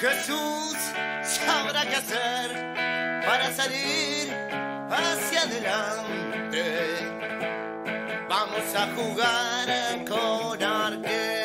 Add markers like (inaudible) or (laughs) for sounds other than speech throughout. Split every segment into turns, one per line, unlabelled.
Jesús sabrá qué hacer para salir hacia adelante. Vamos a jugar con arquero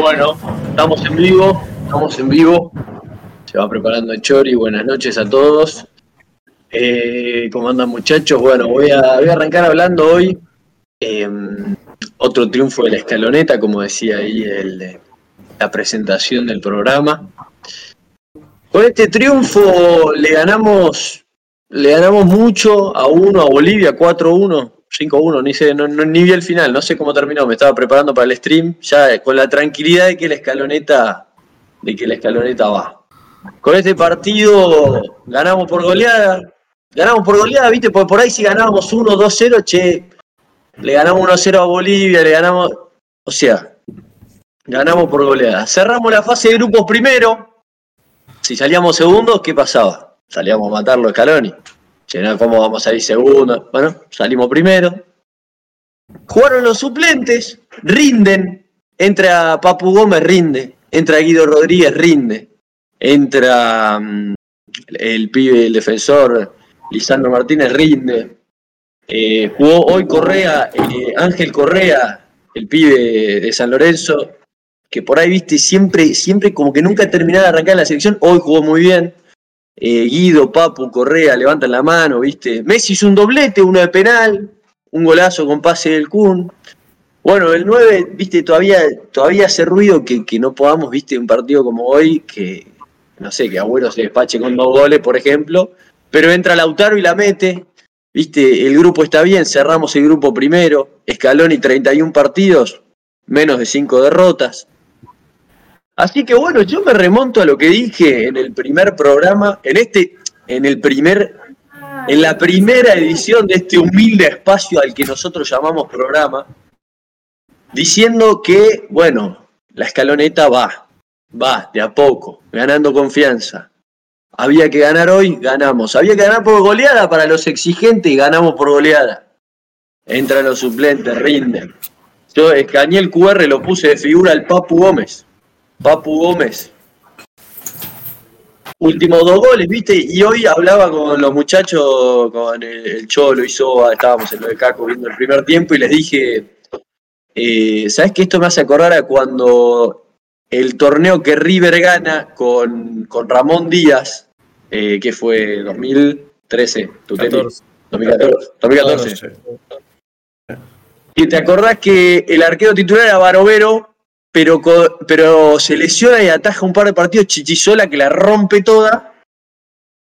Bueno, estamos en vivo, estamos en vivo. Se va preparando el Chori, buenas noches a todos. Eh, ¿Cómo andan muchachos? Bueno, voy a, voy a arrancar hablando hoy. eh, otro triunfo de la escaloneta, como decía ahí el, la presentación del programa. Con este triunfo le ganamos, le ganamos mucho a uno, a Bolivia, 4-1. 5-1, ni, no, ni vi el final, no sé cómo terminó, me estaba preparando para el stream, ya con la tranquilidad de que la escaloneta, de que la escaloneta va. Con este partido ganamos por goleada, ganamos por goleada, viste, porque por ahí si ganábamos 1, 2, 0, che, le ganamos 1 0 a Bolivia, le ganamos, o sea, ganamos por goleada. Cerramos la fase de grupos primero, si salíamos segundos, ¿qué pasaba? Salíamos a matarlo a Scaloni. ¿Cómo vamos a ir segundo? Bueno, salimos primero. Jugaron los suplentes, rinden. Entra Papu Gómez, rinde. Entra Guido Rodríguez, rinde. Entra mm, el pibe, el defensor, Lisandro Martínez, rinde. Eh, jugó hoy Correa, eh, Ángel Correa, el pibe de San Lorenzo, que por ahí, viste, siempre, siempre como que nunca terminaba de arrancar en la selección. Hoy jugó muy bien. Eh, Guido, Papu, Correa levantan la mano, ¿viste? Messi hizo un doblete, uno de penal, un golazo con pase del Kun. Bueno, el 9, ¿viste? Todavía, todavía hace ruido que, que no podamos, ¿viste? Un partido como hoy, que no sé, que Agüero se despache con dos goles, por ejemplo, pero entra Lautaro y la mete, ¿viste? El grupo está bien, cerramos el grupo primero, Scaloni 31 partidos, menos de 5 derrotas. Así que bueno, yo me remonto a lo que dije en el primer programa, en este, en el primer, en la primera edición de este humilde espacio al que nosotros llamamos programa, diciendo que, bueno, la escaloneta va, va, de a poco, ganando confianza. Había que ganar hoy, ganamos. Había que ganar por goleada para los exigentes y ganamos por goleada. Entran los suplentes, rinden. Yo escaneé el QR, lo puse de figura al Papu Gómez. Papu Gómez. Últimos dos goles, ¿viste? Y hoy hablaba con los muchachos, con el, el Cholo y Soba, estábamos en lo de Caco viendo el primer tiempo y les dije, eh, ¿sabes que esto me hace acordar a cuando el torneo que River gana con, con Ramón Díaz, eh, que fue 2013, tu tenis?
14.
2014, 2014.
14.
Y te acordás que el arquero titular era Barovero, pero, pero se lesiona y ataja un par de partidos Chichisola que la rompe toda.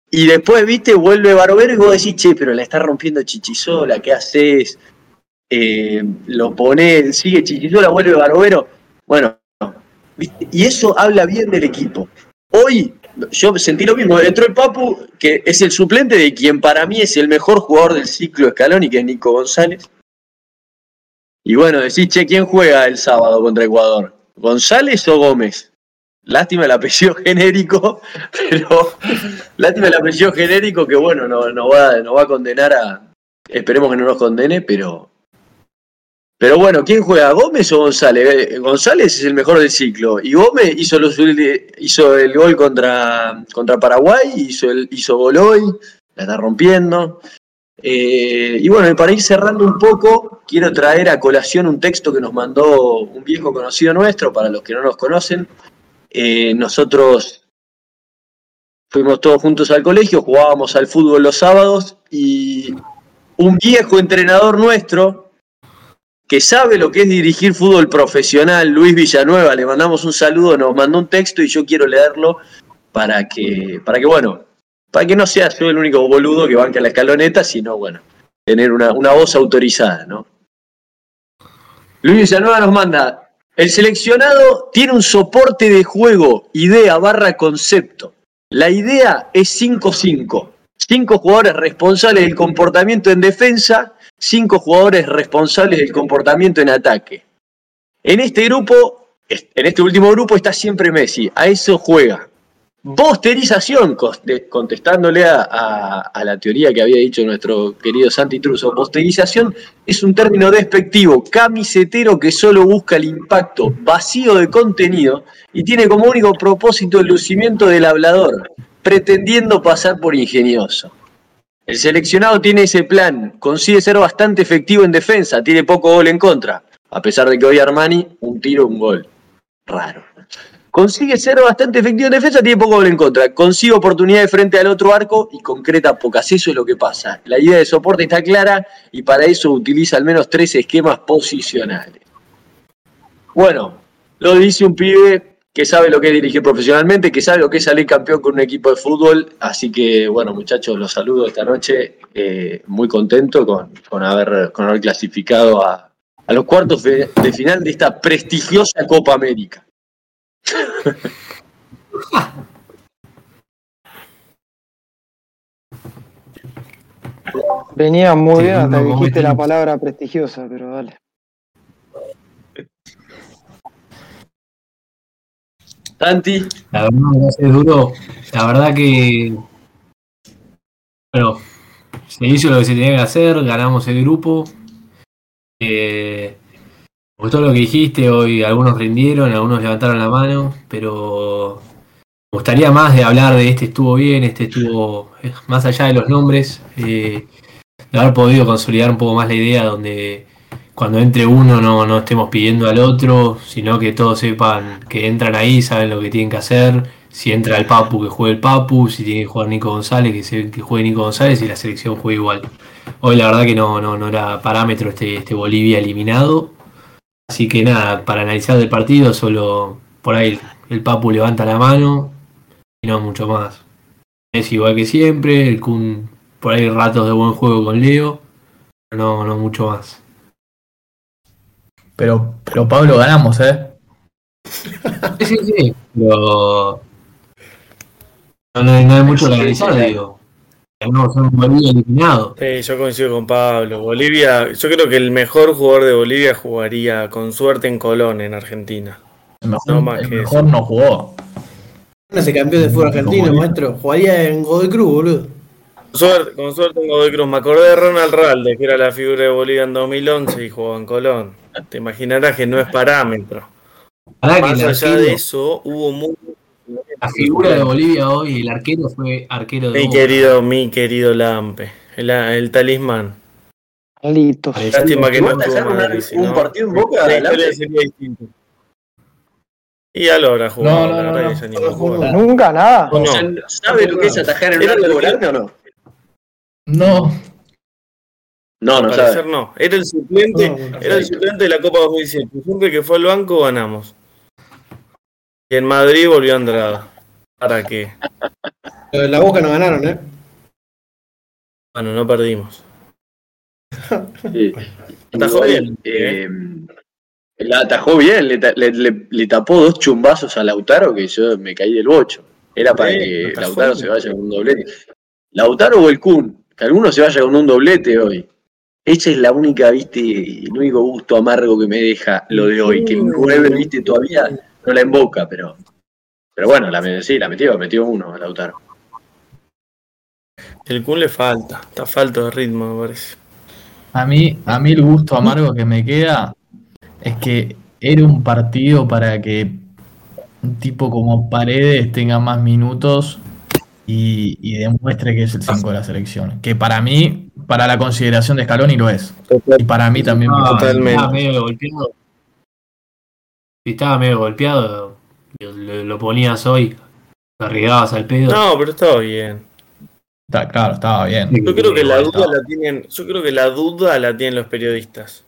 Y después, viste, vuelve Barovero y vos decís, che, pero la está rompiendo Chichisola, ¿qué haces? Eh, lo pone, sigue Chichisola, vuelve Barovero. Bueno, ¿viste? y eso habla bien del equipo. Hoy yo sentí lo mismo, entró el Papu, que es el suplente de quien para mí es el mejor jugador del ciclo Scaloni, que es Nico González. Y bueno, decís, che, ¿quién juega el sábado contra Ecuador? ¿González o Gómez? Lástima el apellido (laughs) genérico, pero lástima el apellido genérico que bueno, no, no va, no va a condenar a. Esperemos que no nos condene, pero. Pero bueno, ¿quién juega? ¿Gómez o González? Eh, González es el mejor del ciclo. Y Gómez hizo, los, hizo el gol contra, contra Paraguay, hizo, el, hizo gol hoy, la está rompiendo. Eh, y bueno, para ir cerrando un poco, quiero traer a colación un texto que nos mandó un viejo conocido nuestro, para los que no nos conocen. Eh, nosotros fuimos todos juntos al colegio, jugábamos al fútbol los sábados y un viejo entrenador nuestro que sabe lo que es dirigir fútbol profesional, Luis Villanueva, le mandamos un saludo, nos mandó un texto y yo quiero leerlo para que, para que bueno, para que no sea yo el único boludo que banca la escaloneta, sino, bueno, tener una, una voz autorizada, ¿no? Luis Villanueva nos manda, el seleccionado tiene un soporte de juego, idea barra concepto. La idea es 5-5. Cinco jugadores responsables del comportamiento en defensa, cinco jugadores responsables del comportamiento en ataque. En este grupo, en este último grupo está siempre Messi, a eso juega. Posterización, contestándole a, la teoría que había dicho nuestro querido Santi Truso, posterización es un término despectivo, camisetero que solo busca el impacto, vacío de contenido y tiene como único propósito el lucimiento del hablador, pretendiendo pasar por ingenioso. El seleccionado tiene ese plan, consigue ser bastante efectivo en defensa, tiene poco gol en contra, a pesar de que hoy Armani, un tiro, un gol. Raro consigue ser bastante efectivo en defensa, tiene poco gol en contra. Consigue oportunidades frente al otro arco y concreta pocas. Eso es lo que pasa. La idea de soporte está clara y para eso utiliza al menos tres esquemas posicionales. Bueno, lo dice un pibe que sabe lo que es dirigir profesionalmente, que sabe lo que es salir campeón con un equipo de fútbol. Así que, bueno, muchachos, los saludo esta noche. Eh, muy contento con, con, haber, con haber clasificado a, a los cuartos de final de esta prestigiosa Copa América. (laughs)
Venía muy sí, bien hasta que dijiste la palabra prestigiosa, pero dale.
Santi.
La verdad que es duro. La verdad que. Bueno, se hizo lo que se tenía que hacer, ganamos el grupo. Eh, me gustó lo que dijiste, hoy algunos rindieron, algunos levantaron la mano, pero me gustaría más de hablar de este estuvo bien, este estuvo más allá de los nombres, eh, de haber podido consolidar un poco más la idea donde cuando entre uno no, no estemos pidiendo al otro, sino que todos sepan que entran ahí, saben lo que tienen que hacer, si entra el Papu que juegue el Papu, si tiene que jugar Nico González que, se, que juegue Nico González y la selección juegue igual. Hoy la verdad que no, no, no era parámetro este, este Bolivia eliminado. Así que nada, para analizar el partido, solo por ahí el Papu levanta la mano y no mucho más. Es igual que siempre, el Kun por ahí ratos de buen juego con Leo, no, no mucho más.
Pero, pero Pablo ganamos, ¿eh?
Sí, sí, sí, pero no, no, hay, no hay mucho que analizar, digo. Tenemos un Bolivia eliminado.
Sí, yo coincido con Pablo. Bolivia, yo creo que el mejor jugador de Bolivia jugaría con suerte en Colón, en Argentina.
El mejor no, más el que mejor no jugó.
No se campeón de fútbol argentino, maestro. Jugaría en Godoy Cruz, boludo.
Con suerte, con suerte en Godoy Cruz. Me acordé de Ronald Ralde, que era la figura de Bolivia en 2011 y jugó en Colón. Te imaginarás que no es parámetro. Más allá de eso, hubo muy...
la figura de Bolivia hoy, el arquero fue arquero de
Mi
Boca.
querido, mi querido Lampe. El, el talismán.
Litos.
Lástima que no
¿Vos
estuvo
dejaron un, partido en Boca?
La historia
adelante?
sería distinta. Y ya lo habrá jugado,
No, no, no.
Nunca, nada.
No,
¿Sabe lo que es atajar en un arco grande o no?
No,
No, no sabe.
no. Era el suplente,
No, no,
era el suplente de la Copa 2007. Siempre que fue al banco ganamos. Y en Madrid volvió Andrada. ¿Para qué?
La Boca no ganaron, ¿eh?
Bueno, no perdimos.
Sí. Atajó bien. Eh, la atajó bien, le, le, le, tapó dos chumbazos a Lautaro que yo me caí del bocho. Era para que Lautaro se vaya con un doblete. Lautaro o el Kun, que alguno se vaya con un doblete hoy. Esa es la única, viste, el único gusto amargo que me deja lo de hoy, que el 9, viste, todavía no la emboca, pero pero bueno, la, sí, la metió, metió uno a Lautaro.
El Kun le falta, está falto de ritmo, me parece.
A mí, a mí el gusto amargo que me queda es que era un partido para que un tipo como Paredes tenga más minutos y, demuestre que es el 5 de la selección. Que para mí, para la consideración de Scaloni lo es. Y para mí también.
totalmente. Estaba medio golpeado. estaba medio golpeado, lo, ponías hoy, lo arriesgabas al pedo.
No, pero estaba bien.
Está, claro, estaba bien.
Yo creo que la duda la tienen, yo creo que la duda la tienen los periodistas.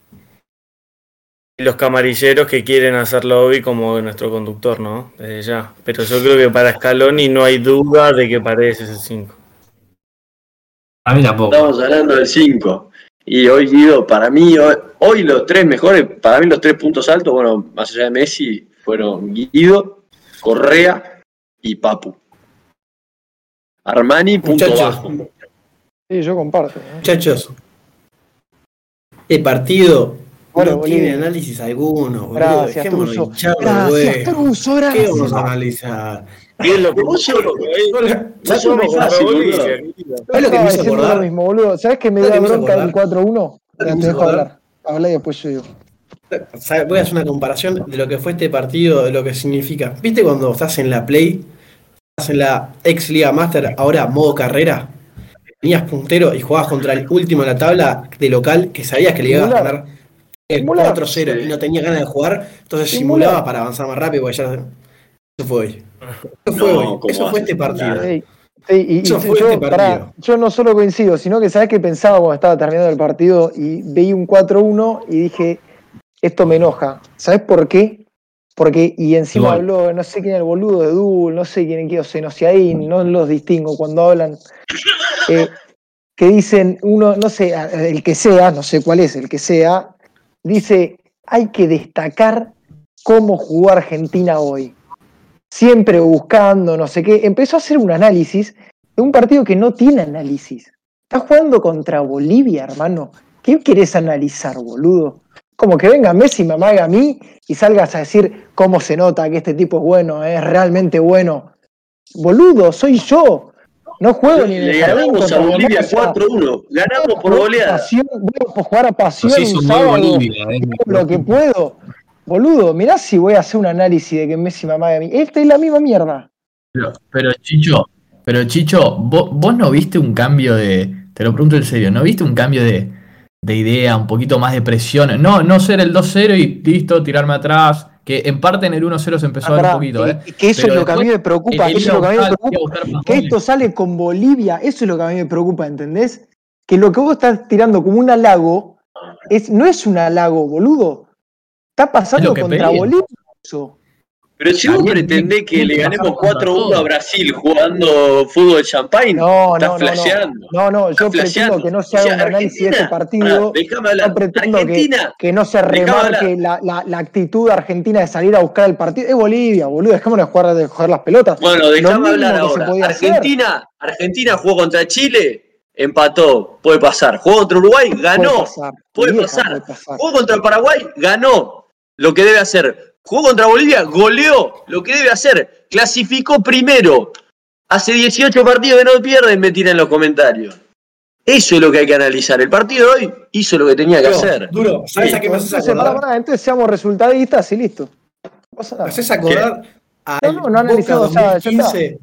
Y los camarilleros que quieren hacerlo hoy como nuestro conductor, ¿no? Desde ya. Pero yo creo que para Scaloni no hay duda de que parece ese 5.
A mí tampoco. Estamos hablando del 5. Y hoy, Guido, para mí, hoy, los tres mejores, para mí los tres puntos altos, bueno, más allá de Messi, fueron Guido, Correa y Papu. Armani, punto bajo.
Sí, yo comparto.
Muchachos, el partido no tiene análisis alguno, boludo.
Gracias, Truso. Gracias, Truso,
¿Qué vamos a analizar?
¿Qué es lo que vos
¿Sabes lo que me hizo acordar? Lo mismo, boludo. ¿Sabes que me da bronca del 4-1? Te dejo hablar. Habla y después yo digo
voy a hacer una comparación de lo que fue este partido, de lo que significa. ¿Viste cuando estás en la Play, estás en la ex Liga Master, ahora modo carrera? Tenías puntero y jugabas contra el último en la tabla de local que sabías que le ibas a ganar el 4-0 y no tenía ganas de jugar, entonces simulaba para avanzar más rápido, ya. Eso fue hoy. Eso fue hoy. Eso fue este partido.
Eso fue yo, este partido. yo no solo coincido, sino que sabes que pensaba cuando estaba terminando el partido y veía un 4-1 y dije, esto me enoja. ¿Sabes por qué? Porque, y encima habló, no sé quién es el boludo de Dul, no sé quién es Senociaín, no los distingo cuando hablan, (laughs) eh, que dicen, uno, no sé, el que sea, no sé cuál es, el que sea, dice, hay que destacar cómo jugó Argentina hoy. Siempre buscando, no sé qué. Empezó a hacer un análisis de un partido que no tiene análisis. Estás jugando contra Bolivia, hermano. ¿Qué querés analizar, boludo? Como que venga Messi, me amaga a mí y salgas a decir cómo se nota que este tipo es bueno, es realmente bueno. Boludo, soy yo. No juego ni
en el ganamos a Bolivia 4-1. Ganamos por goleada.
voy a jugar a pasión Bolivia, eh, lo que puedo. Boludo, mirá si voy a hacer un análisis de que Messi me amaga a mí. Esta es la misma mierda.
Pero, pero Chicho, pero Chicho, vos no viste un cambio de. Te lo pregunto en serio, ¿no viste un cambio de, de idea, un poquito más de presión. No, no ser el 2-0 y listo, tirarme atrás. Que en parte en el 1-0 se empezó a ver un poquito, ¿eh?
Que eso es lo que a mí me preocupa. Eso es lo que a mí me preocupa. Que esto sale con Bolivia, eso es lo que a mí me preocupa, ¿entendés? Que lo que vos estás tirando como un halago es, no es un halago, boludo. Está pasando contra Bolivia eso.
Pero si vos pretendés que le ganemos 4-1 a Brasil jugando fútbol champagne, no, estás no, flasheando.
No, no, yo pretendo que no se haga un análisis de ese partido. yo pretendo que, no se remarque la, la, actitud argentina de salir a buscar el partido. Es Bolivia, boludo, dejémonos jugar, de jugar las pelotas.
Bueno, déjame hablar ahora. Argentina, Argentina jugó contra Chile, empató, puede pasar. Jugó contra Uruguay, ganó, puede pasar. Jugó contra Paraguay, ganó. Lo que debe hacer Jugó contra Bolivia, goleó lo que debe hacer. Clasificó primero. Hace 18 partidos que no pierden, me tiran en los comentarios. Eso es lo que hay que analizar. El partido de hoy hizo lo que tenía que hacer.
Duro, ¿sabes a qué me haces acordar?
entonces seamos resultadistas y listo.
No. ¿Haces acordar
a no, no, no analizamos nada.
15,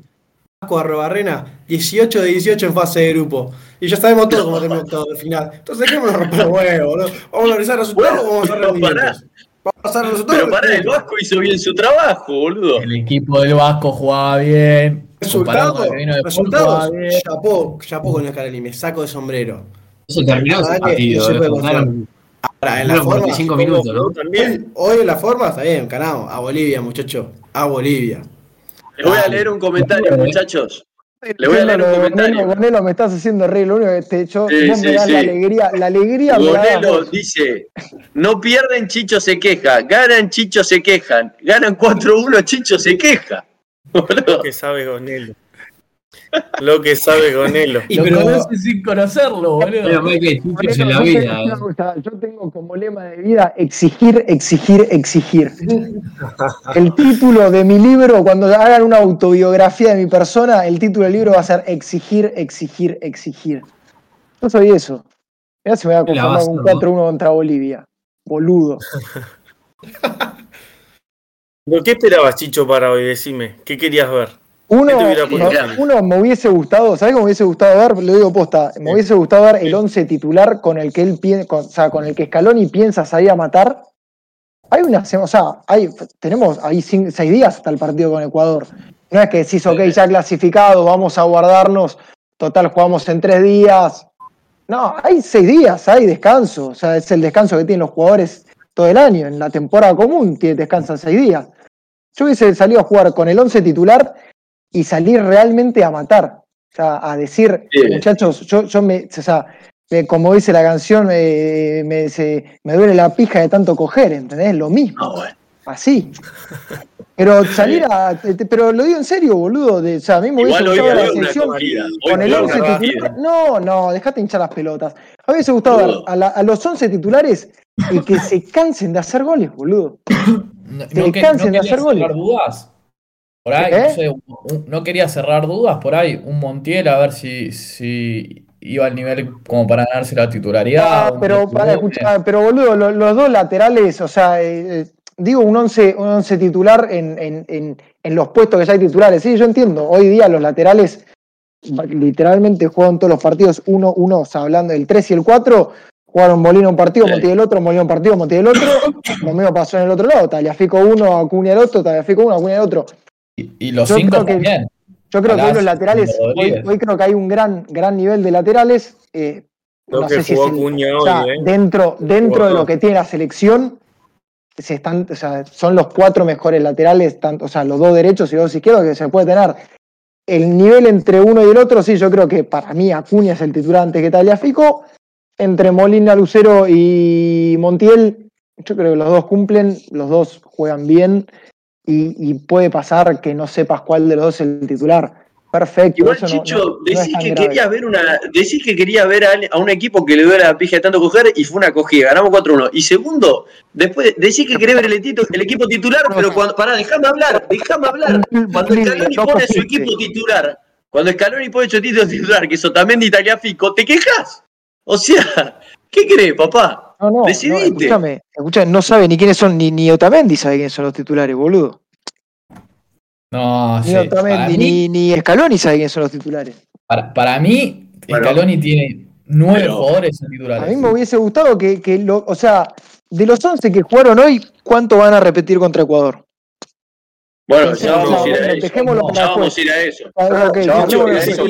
Vasco Arrobarrena, 18 de 18 en fase de grupo. Y ya sabemos todo cómo terminó todo el final. Entonces, ¿qué vamos a romper los huevos? ¿no? ¿Vamos a analizar resultados o vamos a (laughs)
Pero para el Vasco hizo bien su trabajo, boludo.
El equipo del Vasco jugaba bien.
Resultado, resultados, chapó, chapó con el y me saco de sombrero.
Eso terminó ese partido.
en la forma, minutos, ¿no? También. Hoy, en la forma está bien, ganamos. A Bolivia, muchachos. A Bolivia.
Les voy a leer un comentario, muchachos. Le voy a leer un comentario.
Gonelo, me estás haciendo reír. Lo único que te hecho, sí, vos me das la alegría. La alegría
Gonelo dice: No pierden, Chicho se queja. Ganan, Chicho se quejan. Ganan 4-1, Chicho se queja. (laughs)
¿Qué sabe Gonelo? Lo que sabe Gonelo.
Y lo conoce sin conocerlo, boludo.
Yo tengo como lema de vida exigir, exigir, exigir. El título de mi libro, cuando hagan una autobiografía de mi persona, el título del libro va a ser Exigir, exigir, exigir. Yo soy eso. Mirá si me voy a conformar con 4-1 contra Bolivia. Boludo. (laughs)
¿Qué esperabas, Chicho, para hoy? Decime, ¿qué querías ver?
Uno, uno, me hubiese gustado, ¿sabes cómo me hubiese gustado ver? Lo digo posta, me hubiese gustado ver el 11 titular con el que él con, o sea, con el que Scaloni piensa salir a matar. Hay una, o sea, hay, tenemos ahí seis días hasta el partido con Ecuador. No es que decís, ok, ya clasificado, vamos a guardarnos, total jugamos en tres días. No, hay seis días, hay descanso. O sea, es el descanso que tienen los jugadores todo el año. En la temporada común descansan seis días. Yo hubiese salido a jugar con el 11 titular y salir realmente a matar. O sea, a decir, muchachos, yo, yo me, o sea, como dice la canción, me, me, duele la pija de tanto coger, ¿entendés? Lo mismo. Ah, Así. Pero salir a. Pero lo digo en serio, boludo. De, o sea, a mí me hubiese gustado la selección con el 11 titular. No, no, dejate hinchar las pelotas. A mí me hubiese gustado a, a, los 11 titulares y que se cansen de hacer goles, boludo. (coughs)
No, se cansen de hacer goles. Dudas. Por ahí, no, quería cerrar dudas, por ahí, un Montiel a ver si, si iba al nivel como para ganarse la titularidad.
Ah, pero, para, escuchar, pero boludo, los, dos laterales, o sea, eh, eh, digo un 11 un once titular en, en, en, los puestos que ya hay titulares. Sí, yo entiendo, hoy día los laterales literalmente juegan todos los partidos uno, uno, o sea, hablando del 3 y el 4, jugaron Molina un partido, Montiel el otro, Molina un partido, Montiel el otro, lo mismo pasó en el otro lado, Taliafico uno, Acuña el otro, Taliafico uno, Acuña el otro.
Y, los cinco también.
Yo creo que hoy los laterales, hoy, creo que hay un gran, gran nivel de laterales. Eh, no sé si ¿eh? dentro, dentro de lo que tiene la selección, se están, o sea, son los cuatro mejores laterales, tanto, o sea, los dos derechos y los dos izquierdos que se puede tener. El nivel entre uno y el otro, sí, yo creo que para mí Acuña es el titular antes que Taliafico. Entre Molina, Lucero y Montiel, yo creo que los dos cumplen, los dos juegan bien y, puede pasar que no sepas cuál de los dos es el titular. Perfecto.
Igual, Chicho, decís, que quería ver una, decís que quería ver a, un equipo que le duele la pija de tanto coger y fue una cogida, ganamos 4-1. Y segundo, después decís que quería ver el, el equipo titular, pero cuando. Pará, déjame hablar, déjame hablar. Cuando Scaloni pone su equipo titular, cuando Scaloni pone su equipo titular, que eso también de Italia Fico, ¿te quejas? O sea, ¿qué crees, papá? No, no,
escúchame, escúchame, no sabe ni quiénes son, ni, ni Otamendi sabe quiénes son los titulares, boludo.
No,
ni Otamendi, ni, ni Scaloni sabe quiénes son los titulares.
Para, para mí, Scaloni tiene nueve jugadores en titulares.
A mí me hubiese gustado que, que lo, o sea, de los once que jugaron hoy, ¿cuánto van a repetir contra Ecuador?
Bueno, ya vamos, a ir a eso. ya vamos a ir a eso.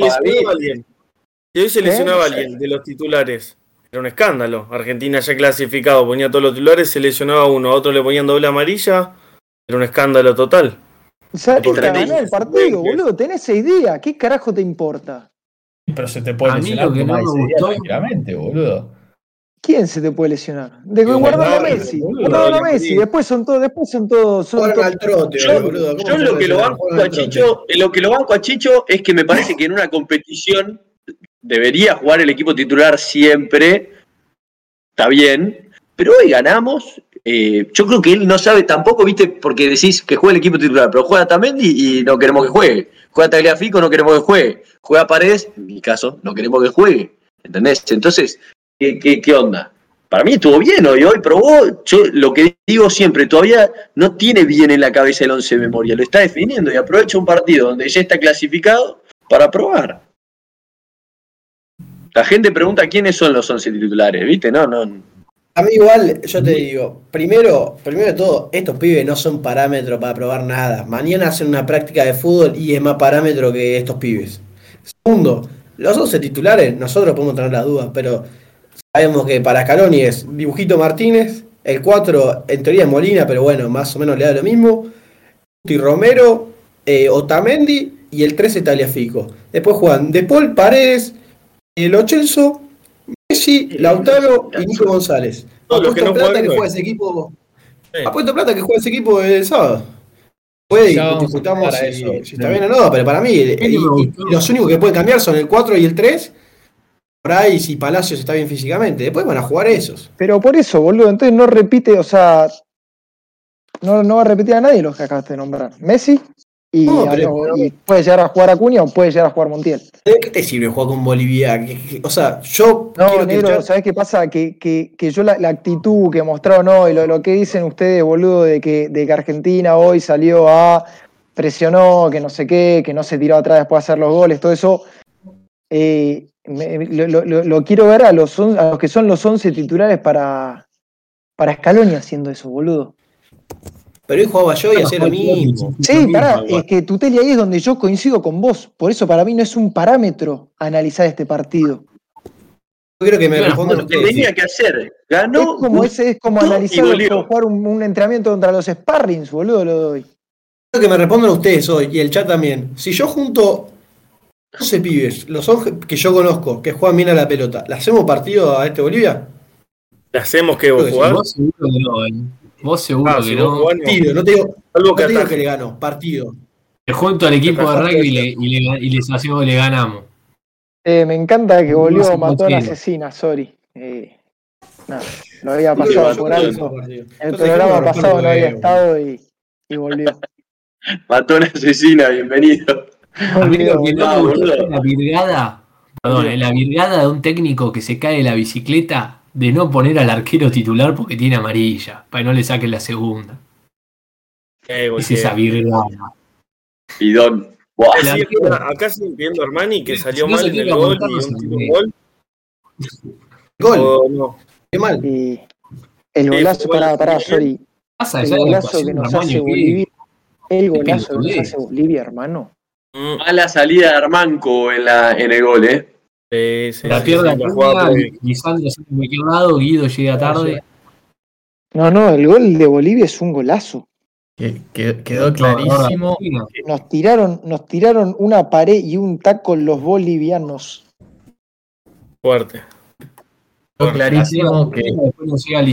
Y hoy se lesionaba alguien de los titulares. Era un escándalo. Argentina ya clasificado, ponía todos los titulares, se lesionaba uno, a otro le ponían doble amarilla. Era un escándalo total.
¿Sabes qué ganó el partido, boludo? Tenés seis días. ¿Qué carajo te importa?
Pero se te puede lesionar que no tranquilamente, boludo.
¿Quién se te puede lesionar? De guardar a Messi. Guardar a Messi. Después son todos, después son todos. Son
trote, yo, yo lo que lo banco a Chicho, lo que lo banco a Chicho es que me parece que en una competición debería jugar el equipo titular siempre, está bien, pero hoy ganamos. Eh, yo creo que él no sabe tampoco, viste, porque decís que juega el equipo titular, pero juega también y, no queremos que juegue. Juega Tagliafico, no queremos que juegue. Juega Paredes, en mi caso, no queremos que juegue. ¿Entendés? Entonces, ¿qué, qué, onda? Para mí estuvo bien hoy, hoy probó, yo lo que digo siempre, todavía no tiene bien en la cabeza el 11 de memoria, lo está definiendo y aprovecha un partido donde ya está clasificado para probar. La gente pregunta quiénes son los 11 titulares, ¿viste? No, no.
A mí igual, yo te digo, primero, primero de todo, estos pibes no son parámetros para probar nada. Mañana hacen una práctica de fútbol y es más parámetro que estos pibes. Segundo, los 11 titulares, nosotros podemos tener las dudas, pero sabemos que para Scaloni es Dibujito Martínez, el 4 en teoría es Molina, pero bueno, más o menos le da lo mismo. Guti Romero, eh, Otamendi y el 13 Taliafico. Después juegan De Paredes, el Ochelso, Messi, Lautaro y Nico González. Apuesto que no plata que juega ese equipo. Apuesto plata que juega ese equipo el sábado. Puede discutamos si, si, está bien o no, pero para mí los únicos que pueden cambiar son el 4 y el 3 por ahí si Palacios está bien físicamente. Después van a jugar esos.
Pero por eso, boludo, entonces no repite, o sea, no, no va a repetir a nadie los que acabaste de nombrar. Messi y, puede llegar a jugar a Cunha o puede llegar a jugar Montiel.
¿De qué te sirve jugar con Bolivia? O sea, yo.
No, negro, ¿sabés qué pasa? Que, que, que yo la, actitud que mostraron hoy, lo, lo que dicen ustedes, boludo, de que, de que Argentina hoy salió a. presionó, que no sé qué, que no se tiró atrás después de hacer los goles, todo eso. Eh, lo, quiero ver a los, a los que son los 11 titulares para, para Scaloni haciendo eso, boludo.
Pero hoy jugaba yo y hacía lo mismo.
Sí, pará, es que Tuteli ahí es donde yo coincido con vos. Por eso para mí no es un parámetro analizar este partido.
Yo creo que me responden ustedes. tenía que hacer? Ganó.
Es como, ese, es como analizar jugar un, entrenamiento contra los Sparrings, boludo, lo doy.
Creo que me respondan ustedes hoy y el chat también. Si yo junto 11 pibes, los 11 que yo conozco, que juegan bien a la pelota, ¿le hacemos partido a este Bolivia?
¿Le hacemos que vos jugar?
Vos seguro que no, eh. Vos seguro ah, que no.
Partido, no te digo, no te digo que le gano, partido.
Junto al equipo de rugby y, le, y, les hacemos, le ganamos.
Eh, me encanta que volvió mató a asesina, sorry. Eh, lo había pasado por alto. El programa pasado no había estado y, y volvió. (laughs)
Mató a una asesina, bienvenido.
Amigo, que no la virgada, perdón, la virgada de un técnico que se cae de la bicicleta de no poner al arquero titular porque tiene amarilla, para que no le saquen la segunda. es esa virgada.
Pidón.
acá estoy viendo Armani que salió mal en el gol y un gol. (laughs)
Gol. No. Qué mal.
Y el golazo, para, para, sorry. El golazo que nos hace Bolivia. El golazo que nos hace Bolivia, hermano.
Mm. Mala salida de Armanco en, la, en el gol, ¿eh?
Sí, sí, la pierna sí, Lisandro se cualquier lado, Guido llega tarde.
No, no, el gol de Bolivia es un golazo.
quedó clarísimo.
Nos tiraron, nos tiraron una pared y un taco los bolivianos.
Fuerte.
Quedó clarísimo que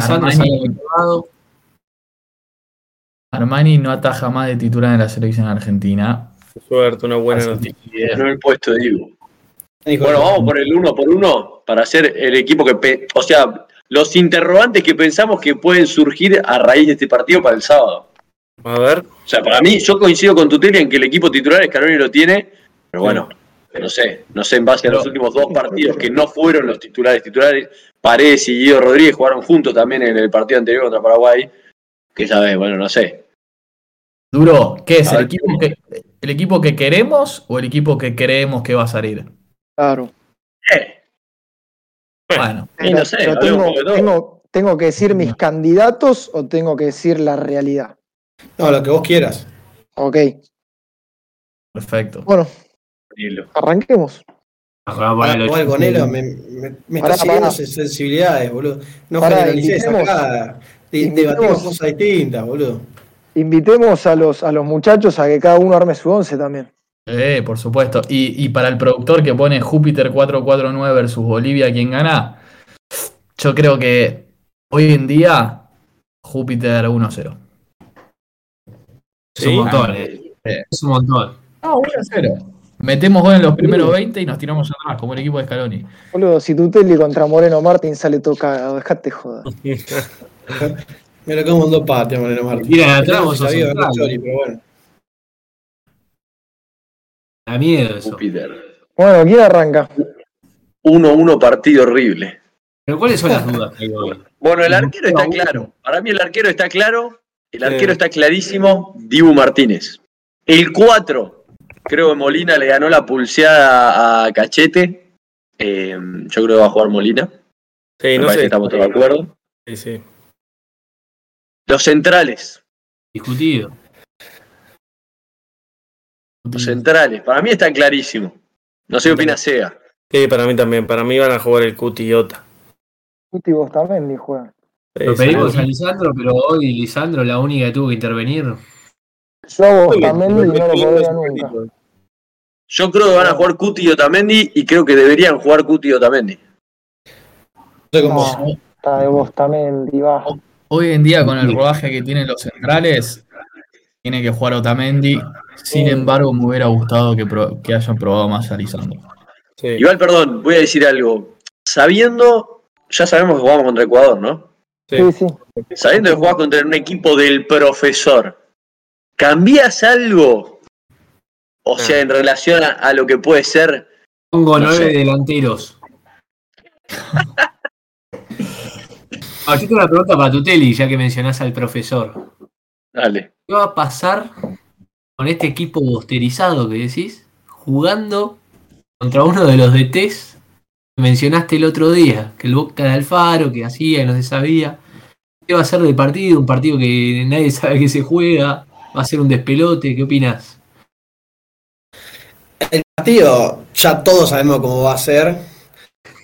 Armani, Armani no ataja más de titular en la selección argentina.
Suerte, una buena noticia.
No el puesto, digo. Bueno, vamos por el uno por uno para hacer el equipo que. O sea, los interrogantes que pensamos que pueden surgir a raíz de este partido para el sábado.
A ver.
O sea, para mí, yo coincido con Tuteli en que el equipo titular Scaloni lo tiene, pero bueno, no sé, no sé, en base a los últimos dos (laughs) partidos que no fueron los titulares. Titulares, Paredes y Guido Rodríguez jugaron juntos también en el partido anterior contra Paraguay. Que sabes, bueno, no sé.
Duro, ¿qué es? ¿El equipo, que, ¿El equipo que queremos o el equipo que creemos que va a salir?
Claro.
Eh.
Bueno, no sé, tengo, que decir mis candidatos o tengo que decir la realidad?
No, lo que vos quieras.
Ok.
Perfecto.
Bueno, arranquemos.
Igual con él me, me, me está siguiendo sensibilidades, boludo. No generalices acá. Debatimos cosas distintas, boludo.
Invitemos a los, a los muchachos a que cada uno arme su once también.
Eh, por supuesto. Y, para el productor que pone Júpiter 449 versus Bolivia, ¿quién gana? Yo creo que hoy en día Júpiter 1-0.
Es un montón, eh. Es un montón.
No, 1-0. Metemos gol en los primeros 20 y nos tiramos atrás, como el equipo de Scaloni.
Boludo, si Tutelli contra Moreno Martín sale todo cagado, dejate joder. (laughs)
Me lo como en dos patas, Moreno Martín.
Mira, atrás vos pero bueno. Da miedo eso.
Bueno, ¿quién arranca?
1-1 partido horrible.
¿Pero cuáles son las (laughs) dudas
Bueno, el arquero está claro. Para mí el arquero está claro. El arquero está clarísimo. Dibu Martínez. El 4. Creo que Molina le ganó la pulseada a Cachete. Eh, yo creo que va a jugar Molina.
Sí, no sé.
estamos todos de acuerdo.
Sí, sí.
Los centrales.
Discutido
centrales. Para mí está clarísimo. No sé qué opina Sega.
Sí, para mí también. Para mí van a jugar el Cuti y Ota.
Guti Bostamendi juega.
Lo pedimos a Lisandro, pero hoy Lisandro la única que tuvo que intervenir.
Yo Bostamendi no lo podría nunca.
Yo creo que van a jugar Cuti y Otamendi y creo que deberían jugar Cuti y Otamendi.
No, está de Bostamendi, va.
Hoy en día, con el rodaje que tienen los centrales, tiene que jugar Otamendi. Sin embargo, me hubiera gustado que, que hayan probado más a Lisandro.
Igual, perdón, voy a decir algo. Sabiendo, ya sabemos que jugamos contra Ecuador, ¿no?
Sí, sí.
Sabiendo que jugás contra un equipo del profesor, ¿cambias algo? O sea, en relación a, lo que puede ser.
Pongo nueve delanteros. (laughs) Aquí tengo una pregunta para Tuteli, ya que mencionás al profesor.
Dale.
¿Qué va a pasar con este equipo bosterizado que decís? Jugando contra uno de los DTs que mencionaste el otro día, que el Boca de Alfaro, que hacía y no se sabía. ¿Qué va a ser del partido? Un partido que nadie (laughs) sabe que se juega. ¿Va a ser un despelote? ¿Qué opinas?
El partido ya todos sabemos cómo va a ser.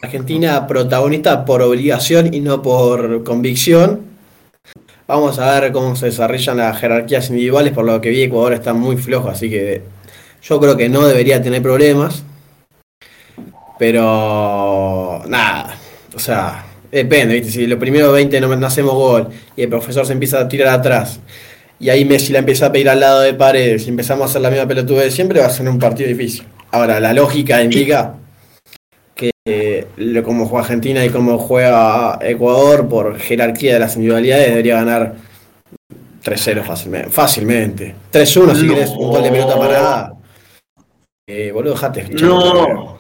Argentina protagonista por obligación y no por convicción. Vamos a ver cómo se desarrollan las jerarquías individuales. Por lo que vi, Ecuador está muy flojo, así que yo creo que no debería tener problemas. Pero nada, o sea, depende. Si los primeros 20 no, hacemos gol y el profesor se empieza a tirar atrás y ahí Messi la empieza a pedir al lado de paredes y empezamos a hacer la misma pelotuda de siempre, va a ser un partido difícil. Ahora, la lógica indica eh, como juega Argentina y como juega Ecuador, por jerarquía de las individualidades, debería ganar 3-0 fácilmente. fácilmente. 3-1 si querés un gol de pelota parada. Eh, boludo, dejate.
No.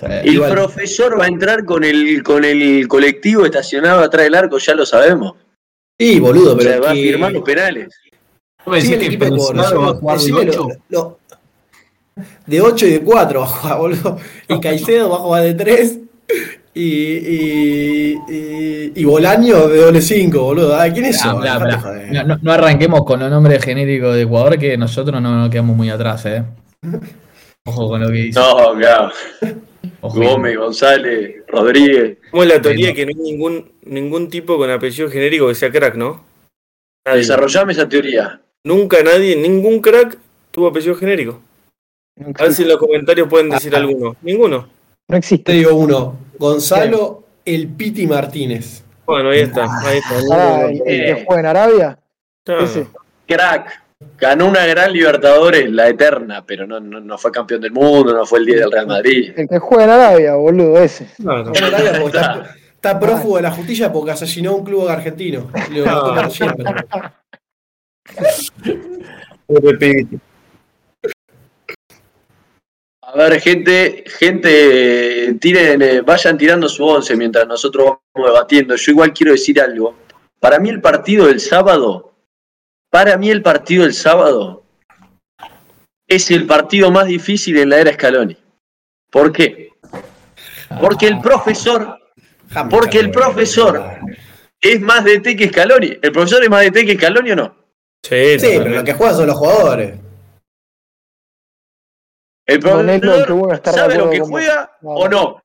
El profesor va a entrar con el, con el colectivo estacionado atrás del arco, ya lo sabemos.
Sí, boludo, pero.
va a firmar los penales.
Sí, el equipo va a jugar de 8.
De 8 y de 4 va a jugar, boludo. Y (laughs) Caicedo va a jugar de 3. Y, y, y, y Bolaño de doble 5, boludo. ¿Quién es eso?
No, no, arranquemos con los nombres genéricos de Ecuador, que nosotros no nos quedamos muy atrás, ¿eh? Ojo con lo que dice.
No, claro. Gómez, González, Rodríguez.
¿Cómo es la teoría que no hay ningún, ningún tipo con apellido genérico que sea crack, no?
Desarrollame esa teoría.
Nunca nadie, ningún crack tuvo apellido genérico. A ver si en los comentarios pueden decir ah. alguno. Ninguno.
No existe. Te digo uno. Gonzalo El Piti Martínez.
Bueno, ahí está. Ahí está.
Ah, el, que juega en Arabia.
Crack. Ganó una gran Libertadores, la eterna, pero no, no, fue campeón del mundo, no fue el día del Real Madrid.
El que juega en Arabia, boludo, ese.
está, prófugo de la justicia porque asesinó a un club argentino. Le no. siempre.
A ver, gente, gente, tiren, eh, vayan tirando su once mientras nosotros vamos debatiendo. Yo igual quiero decir algo. Para mí el partido del sábado para mí el partido del sábado es el partido más difícil en la era Scaloni. ¿Por qué? Porque el profesor, porque el profesor es más de T que Scaloni. ¿El profesor es más de T que Scaloni o no?
Sí, sí pero lo que juegan son los jugadores.
El profesor sabe lo que juega o no.